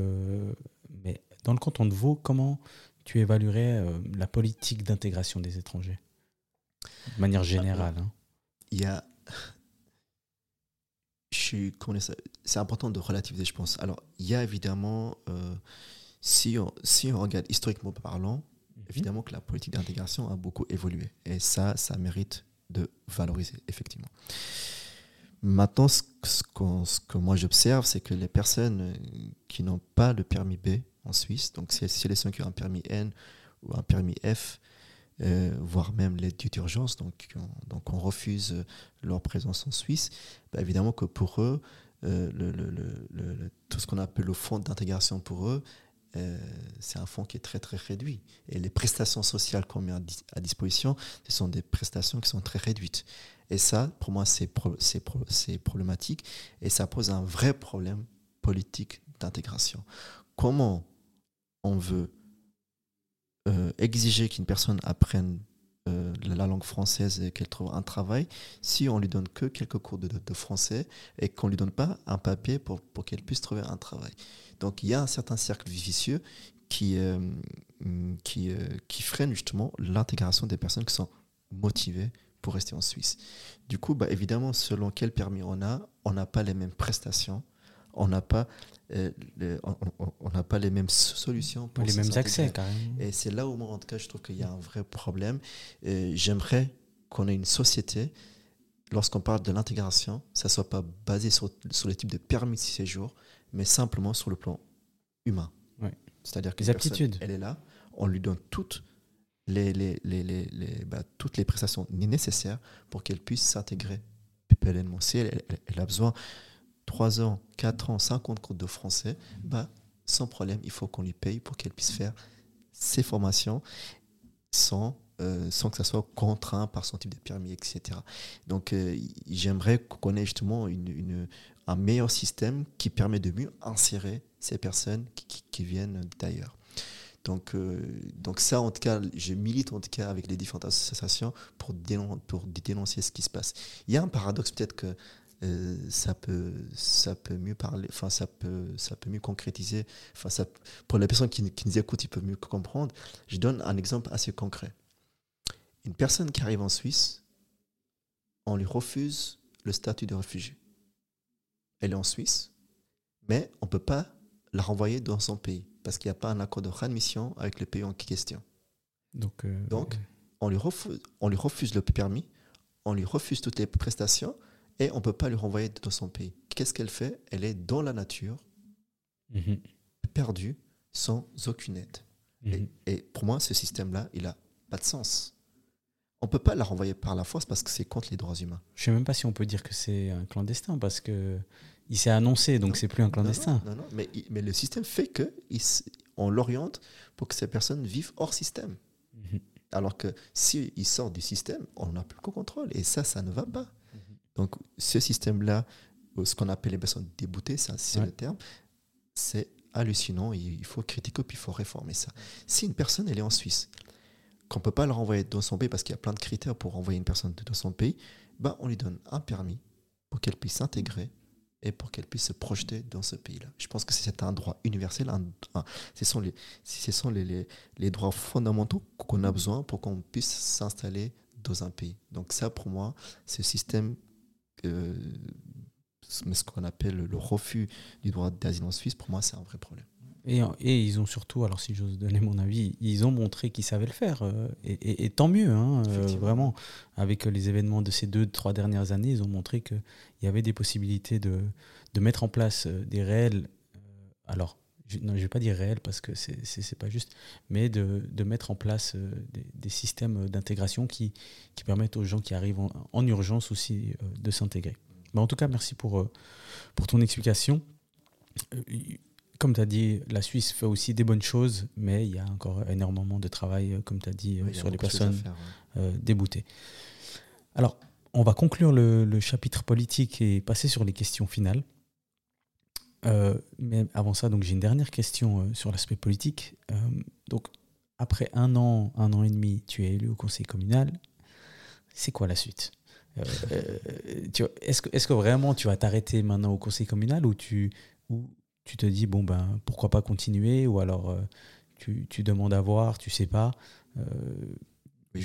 mais dans le canton de Vaud, comment tu évaluerais la politique d'intégration des étrangers? De manière générale. Hein. Il y a <laughs> c'est important de relativiser, je pense. Alors, il y a évidemment, euh, si, on, si on regarde historiquement parlant, mhm. évidemment que la politique d'intégration a beaucoup évolué. Et ça, ça mérite de valoriser, effectivement. Maintenant, ce, ce, que moi j'observe, c'est que les personnes qui n'ont pas le permis B en Suisse, donc c'est les personnes qui ont un permis N ou un permis F, euh, voire même l'aide d'urgence, donc, on, donc on refuse leur présence en Suisse, bah, évidemment que pour eux, euh, tout ce qu'on appelle le fonds d'intégration pour eux, euh, c'est un fonds qui est très très réduit. Et les prestations sociales qu'on met à, disposition, ce sont des prestations qui sont très réduites. Et ça, pour moi, c'est problématique et ça pose un vrai problème politique d'intégration. Comment on veut euh, exiger qu'une personne apprenne euh, la langue française et qu'elle trouve un travail si on lui donne que quelques cours de, français et qu'on lui donne pas un papier pour, pour qu'elle puisse trouver un travail. Donc il y a un certain cercle vicieux qui, euh, qui, qui freine justement l'intégration des personnes qui sont motivées pour rester en Suisse. Du coup, bah, évidemment, selon quel permis on a, on n'a pas les mêmes prestations, on n'a pas euh, on n'a pas les mêmes solutions. Pour les mêmes accès, carrément. Et c'est là où, moi, en tout cas, je trouve qu'il y a un vrai problème. J'aimerais qu'on ait une société, lorsqu'on parle de l'intégration, ça ne soit pas basé sur, sur les types de permis de séjour, mais simplement sur le plan humain. Ouais. C'est-à-dire que les aptitudes. elle est là, on lui donne toutes les, les, les, les bah, toutes les prestations nécessaires pour qu'elle puisse s'intégrer pleinement. Si elle, elle, a besoin 3 ans, 4 ans, 50 cours de français, bah, sans problème, il faut qu'on lui paye pour qu'elle puisse faire ses formations sans, euh, sans que ça soit contraint par son type de permis, etc. Donc euh, j'aimerais qu'on ait justement un meilleur système qui permet de mieux insérer ces personnes qui, viennent d'ailleurs. Donc, euh, donc ça, en tout cas, je milite en tout cas avec les différentes associations pour dénoncer ce qui se passe. Il y a un paradoxe peut-être que euh, ça peut ça peut mieux parler enfin ça peut ça peut mieux concrétiser enfin ça pour les personnes qui, qui nous écoutent ils peuvent mieux comprendre. Je donne un exemple assez concret. Une personne qui arrive en Suisse on lui refuse le statut de réfugié. Elle est en Suisse mais on peut pas la renvoyer dans son pays parce qu'il n'y a pas un accord de réadmission avec le pays en question. Donc, euh, donc on lui refuse on lui refuse le permis on lui refuse toutes les prestations et on ne peut pas lui renvoyer dans son pays. Qu'est-ce qu'elle fait? Elle est dans la nature, mhm. perdue, sans aucune aide. Mhm. et, pour moi, ce système-là, il n'a pas de sens. On ne peut pas la renvoyer par la force parce que c'est contre les droits humains. Je ne sais même pas si on peut dire que c'est un clandestin parce que il s'est annoncé, donc c'est plus un clandestin. Non, non, mais, mais, le système fait que on l'oriente pour que ces personnes vivent hors système. Mhm. Alors que s'il il sort du système, on n'a plus qu'au contrôle. Et ça, ça ne va pas. Donc, ce système-là, ce qu'on appelle les personnes déboutées, c'est le terme, c'est hallucinant. Il faut critiquer, puis il faut réformer ça. Si une personne, elle est en Suisse, qu'on ne peut pas la renvoyer dans son pays parce qu'il y a plein de critères pour renvoyer une personne dans son pays, ben on lui donne un permis pour qu'elle puisse s'intégrer et pour qu'elle puisse se projeter dans ce pays-là. Je pense que c'est un droit universel. ce sont, les, ce sont les, les droits fondamentaux qu'on a besoin pour qu'on puisse s'installer dans un pays. Donc ça, pour moi, ce système euh, ce qu'on appelle le refus du droit d'asile en Suisse, pour moi, c'est un vrai problème. Et, et, ils ont surtout, alors si j'ose donner mon avis, ils ont montré qu'ils savaient le faire. Euh, et, et, tant mieux, hein, euh, vraiment. Avec les événements de ces deux, trois dernières années, ils ont montré qu'il y avait des possibilités de, de mettre en place des réels, alors je, non, je vais pas dire réels parce que c'est n'est pas juste, mais de, de mettre en place des, des, systèmes d'intégration qui, qui permettent aux gens qui arrivent en, en urgence aussi de s'intégrer. Mais en tout cas, merci pour, pour ton explication comme tu as dit, la Suisse fait aussi des bonnes choses, mais il y a encore énormément de travail, euh, comme tu as dit, euh, sur les personnes euh, déboutées. Alors, on va conclure le, chapitre politique et passer sur les questions finales. Mais avant ça, j'ai une dernière question sur l'aspect politique. donc, après un an, un an et demi, tu es élu au conseil communal. C'est quoi la suite? Est-ce que, vraiment tu vas t'arrêter maintenant au conseil communal ou tu, te dis, bon, ben, pourquoi pas continuer? Ou alors, euh, tu, tu, demandes à voir, tu sais pas. Euh,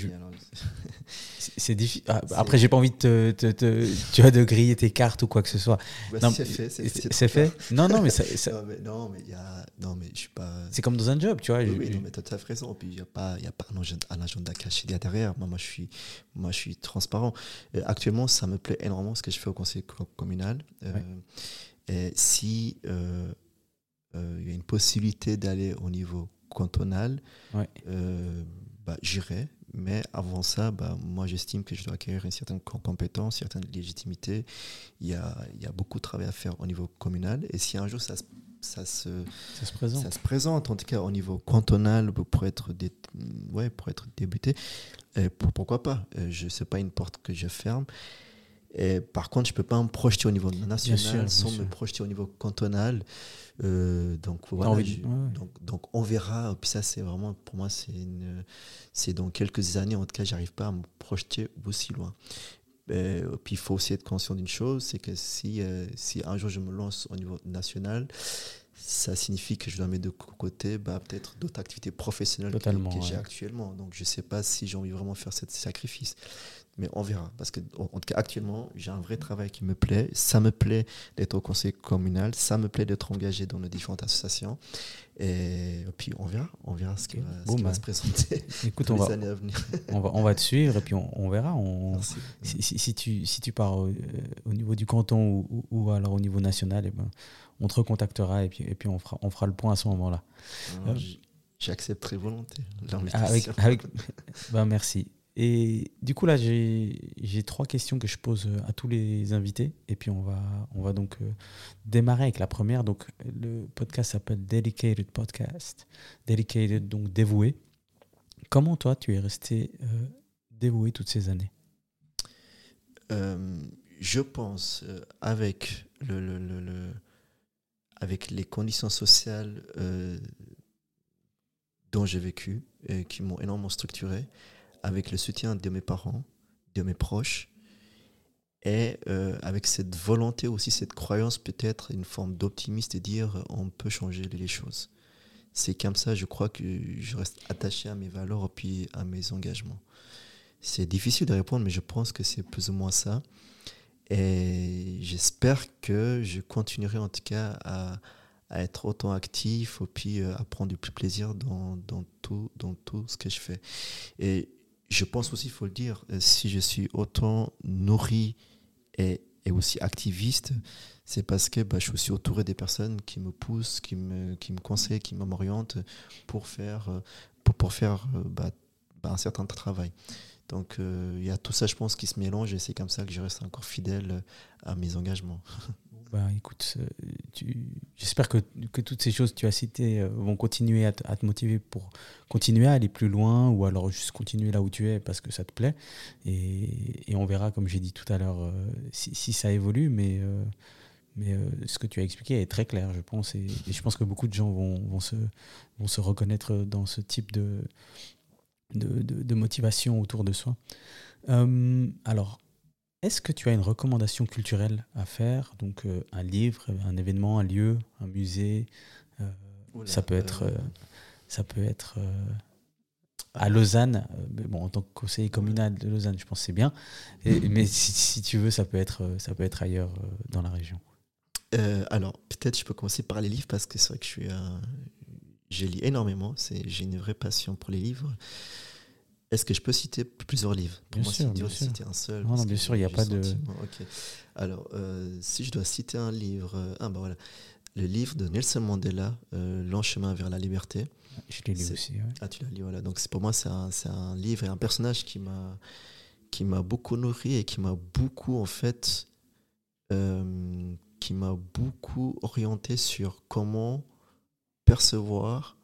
c'est difficile. Ah, après, j'ai pas envie de, te, tu as de griller tes cartes ou quoi que ce soit. Bah, c'est fait. C'est fait. Non, non, mais <laughs> ça. non, mais, non, mais, y a, non, mais je suis pas. C'est comme dans un job, tu vois. Oui, oui non, mais tu as tout à fait raison. Puis il n'y a pas, y a pas un, agenda, un agenda caché derrière. Moi, moi, je suis, moi, je suis transparent. Euh, actuellement, ça me plaît énormément ce que je fais au conseil communal. Et si euh, euh, il y a une possibilité d'aller au niveau cantonal, euh, bah, j'irai. Mais avant ça, bah, moi j'estime que je dois acquérir une certaine compétence, une certaine légitimité. Il y, a, il y a beaucoup de travail à faire au niveau communal. Et si un jour ça, ça, se, ça, se, présente. ça se présente, en tout cas au niveau cantonal, pour être, dé, ouais, pour être débuté, pourquoi pas? Je sais pas une porte que je ferme. Et par contre, je ne peux pas me projeter au niveau national sans me projeter au niveau cantonal. Euh, donc voilà, donc, donc, on verra. Puis ça, c'est vraiment, pour moi, c'est dans quelques années, en tout cas, j'arrive pas à me projeter aussi loin. Et, puis il faut aussi être conscient d'une chose, c'est que si, euh, si un jour je me lance au niveau national, ça signifie que je dois mettre de côté bah, peut-être d'autres activités professionnelles que, j'ai actuellement. Donc je ne sais pas si j'ai envie vraiment de faire ce sacrifice mais on verra. Parce que, en tout cas, actuellement, j'ai un vrai travail qui me plaît. Ça me plaît d'être au conseil communal. Ça me plaît d'être engagé dans les différentes associations. Et puis, on verra. On verra ce qui, va, va, bah, se présenter <laughs> écoute, on les va, années à venir. <laughs> on, va, on va te suivre et puis on, verra. On, si, si, tu, si tu pars au, niveau du canton ou, ou, alors au niveau national, et eh ben, on te recontactera et puis, et puis on, fera, on fera le point à ce moment-là. Euh, J'accepte très volontiers ah, avec, avec, <laughs> ben, Merci. Et du coup, là, j'ai trois questions que je pose à tous les invités. Et puis, on va, on va donc euh, démarrer avec la première. Donc, le podcast s'appelle Dedicated Podcast. Dedicated, donc dévoué. Comment, toi, tu es resté euh, dévoué toutes ces années? Euh, Je pense, avec, le, le, avec les conditions sociales dont j'ai vécu, et qui m'ont énormément structuré, avec le soutien de mes parents, de mes proches, et euh, avec cette volonté aussi, cette croyance peut-être, une forme d'optimisme et dire on peut changer les choses. C'est comme ça, je crois que je reste attaché à mes valeurs puis à mes engagements. C'est difficile de répondre, mais je pense que c'est plus ou moins ça. Et j'espère que je continuerai en tout cas à, être autant actif et puis euh, à prendre du plus plaisir dans, dans, tout, dans tout ce que je fais. Et je pense aussi, il faut le dire, euh, si je suis autant nourri et, aussi activiste, c'est parce que bah, je suis aussi entouré des personnes qui me poussent, qui me, conseillent, qui m'orientent pour faire, euh, pour faire euh, bah, bah, un certain travail. Donc il y a tout ça, je pense, qui se mélange et c'est comme ça que je reste encore fidèle à mes engagements. <laughs> Bah, écoute, euh, j'espère que, toutes ces choses que tu as citées euh, vont continuer à, te motiver pour continuer à aller plus loin ou alors juste continuer là où tu es parce que ça te plaît. Et, on verra, comme j'ai dit tout à l'heure, euh, si, ça évolue. Mais, ce que tu as expliqué est très clair, je pense. Et, je pense que beaucoup de gens vont, se, reconnaître dans ce type de motivation autour de soi. alors, est-ce que tu as une recommandation culturelle à faire? Donc euh, un livre, un événement, un lieu, un musée. Euh, ça peut être, euh, ça peut être à Lausanne. bon, en tant que conseiller communal de Lausanne, je pense que c'est bien. mais si, tu veux, ça peut être, ça peut être ailleurs dans la région. alors peut-être je peux commencer par les livres parce que c'est vrai que je suis, j'ai lu énormément. C'est, j'ai une vraie passion pour les livres. Est-ce que je peux citer plusieurs livres? Pour bien moi, c'est dur de citer un seul. Non, bien sûr, il n'y a pas de. Alors, euh, si je dois citer un livre, euh, ah bah voilà, le livre de Nelson Mandela, euh, Long chemin vers la liberté. Je l'ai lu aussi. Ah, tu l'as lu, voilà. Donc, pour moi, c'est un, un, livre et un personnage qui m'a qui m'a beaucoup nourri et qui m'a beaucoup, en fait, qui m'a beaucoup orienté sur comment percevoir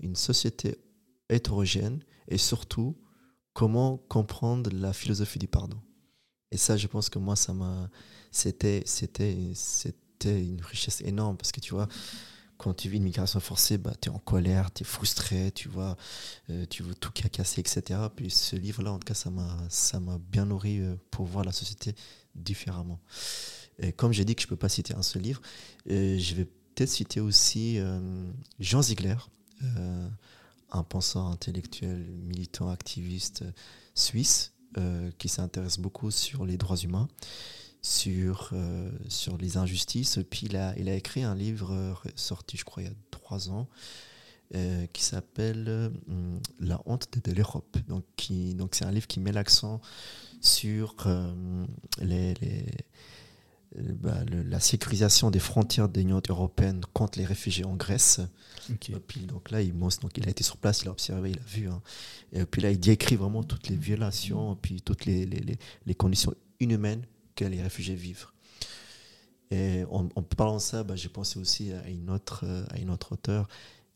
une société hétérogène et surtout comment comprendre la philosophie du pardon. Et ça, je pense que moi, ça m'a, c'était, c'était, c'était une richesse énorme parce que tu vois, quand tu vis une migration forcée, bah, tu es en colère, tu es frustré, tu vois, euh, tu veux tout casser, etc. Puis ce livre-là, en tout cas, ça m'a, ça m'a bien nourri euh, pour voir la société différemment. Et comme j'ai dit que je ne peux pas citer un seul livre, euh, je vais peut-être citer aussi Jean Ziegler un penseur intellectuel, militant, activiste suisse euh, qui s'intéresse beaucoup sur les droits humains, sur, euh, sur les injustices. Puis il a, il a écrit un livre euh, sorti, je crois, il y a trois ans, qui s'appelle La honte de l'Europe. Donc, donc c'est un livre qui met l'accent sur les euh, bah, la sécurisation des frontières de l'Union européenne contre les réfugiés en Grèce. Et puis, donc là, il, donc, il a été sur place, il a observé, il a vu. Hein. Et puis là, il décrit vraiment toutes les violations, puis toutes les, les, les, conditions inhumaines que les réfugiés vivent. Et en, parlant de ça, bah, j'ai pensé aussi à une autre, à une autre auteure,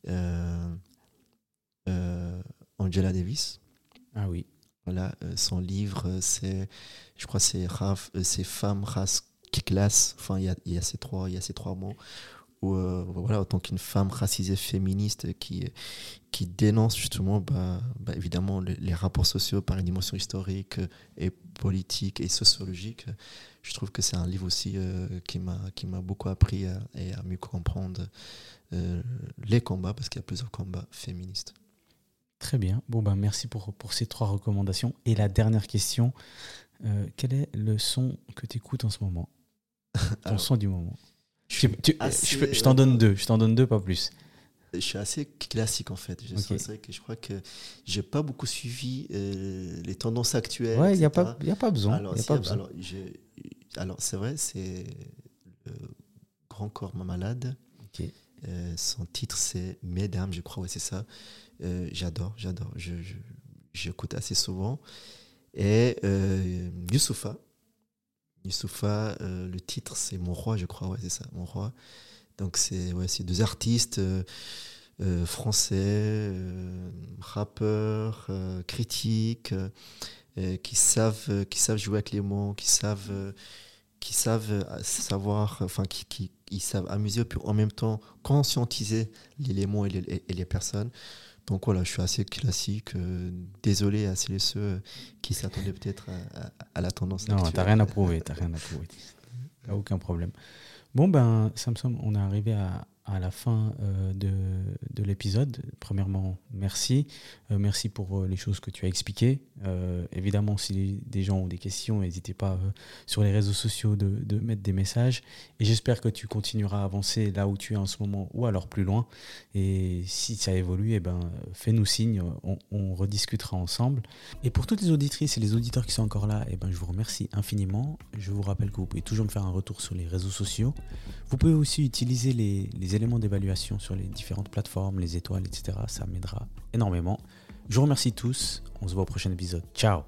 euh, euh, Angela Davis. Ah oui. Voilà, son livre, c'est, je crois, c'est, c'est Femmes, race, qui classe, enfin, il y a, ces trois, il y a ces trois mots, où, euh, voilà, en tant qu'une femme racisée féministe qui, qui dénonce justement, bah, bah évidemment, les, rapports sociaux par une dimension historique et politique et sociologique, je trouve que c'est un livre aussi euh, qui m'a beaucoup appris à, et à mieux comprendre euh, les combats, parce qu'il y a plusieurs combats féministes. Très bien. Bon, ben, merci pour, pour ces trois recommandations. Et la dernière question, quel est le son que tu écoutes en ce moment? Ton son du moment. Je, je, t'en donne deux, je t'en donne deux, pas plus. Je suis assez classique en fait. Je, que je crois que j'ai pas beaucoup suivi euh, les tendances actuelles. Ouais, il n'y a, pas, y a pas besoin. Alors, alors, c'est vrai, c'est le Grand Corps Ma Malade. son titre, c'est Mesdames, je crois, ouais, c'est ça. j'adore, j'adore. Je, j'écoute assez souvent. Et Youssoufa. Youssoufa, le titre, c'est Mon Roi, je crois, c'est ça, Mon Roi. Donc, c'est ouais, deux artistes. Euh, français, euh, rappeurs, euh, critiques, qui savent, qui savent jouer avec les mots, qui savent, qui savent savoir, enfin, qui, ils savent amuser, puis en même temps conscientiser les, mots et les personnes. Donc voilà, je suis assez classique. désolé à ceux et ceux qui s'attendaient peut-être à, la tendance. Non, t'as rien à prouver, t'as rien à prouver. aucun problème. Bon ben, Samson, on est arrivé à, à la fin euh, de, de l'épisode. Premièrement, merci. Euh, merci pour euh, les choses que tu as expliquées. évidemment, si des gens ont des questions, n'hésitez pas sur les réseaux sociaux de, de, mettre des messages. Et j'espère que tu continueras à avancer là où tu es en ce moment ou alors plus loin. Et si ça évolue, eh ben, fais-nous signe, on, on, rediscutera ensemble. Et pour toutes les auditrices et les auditeurs qui sont encore là, eh ben, je vous remercie infiniment. Je vous rappelle que vous pouvez toujours me faire un retour sur les réseaux sociaux. Vous pouvez aussi utiliser les, les d'évaluation sur les différentes plateformes, les étoiles, etc. Ça m'aidera énormément. Je vous remercie tous. On se voit au prochain épisode. Ciao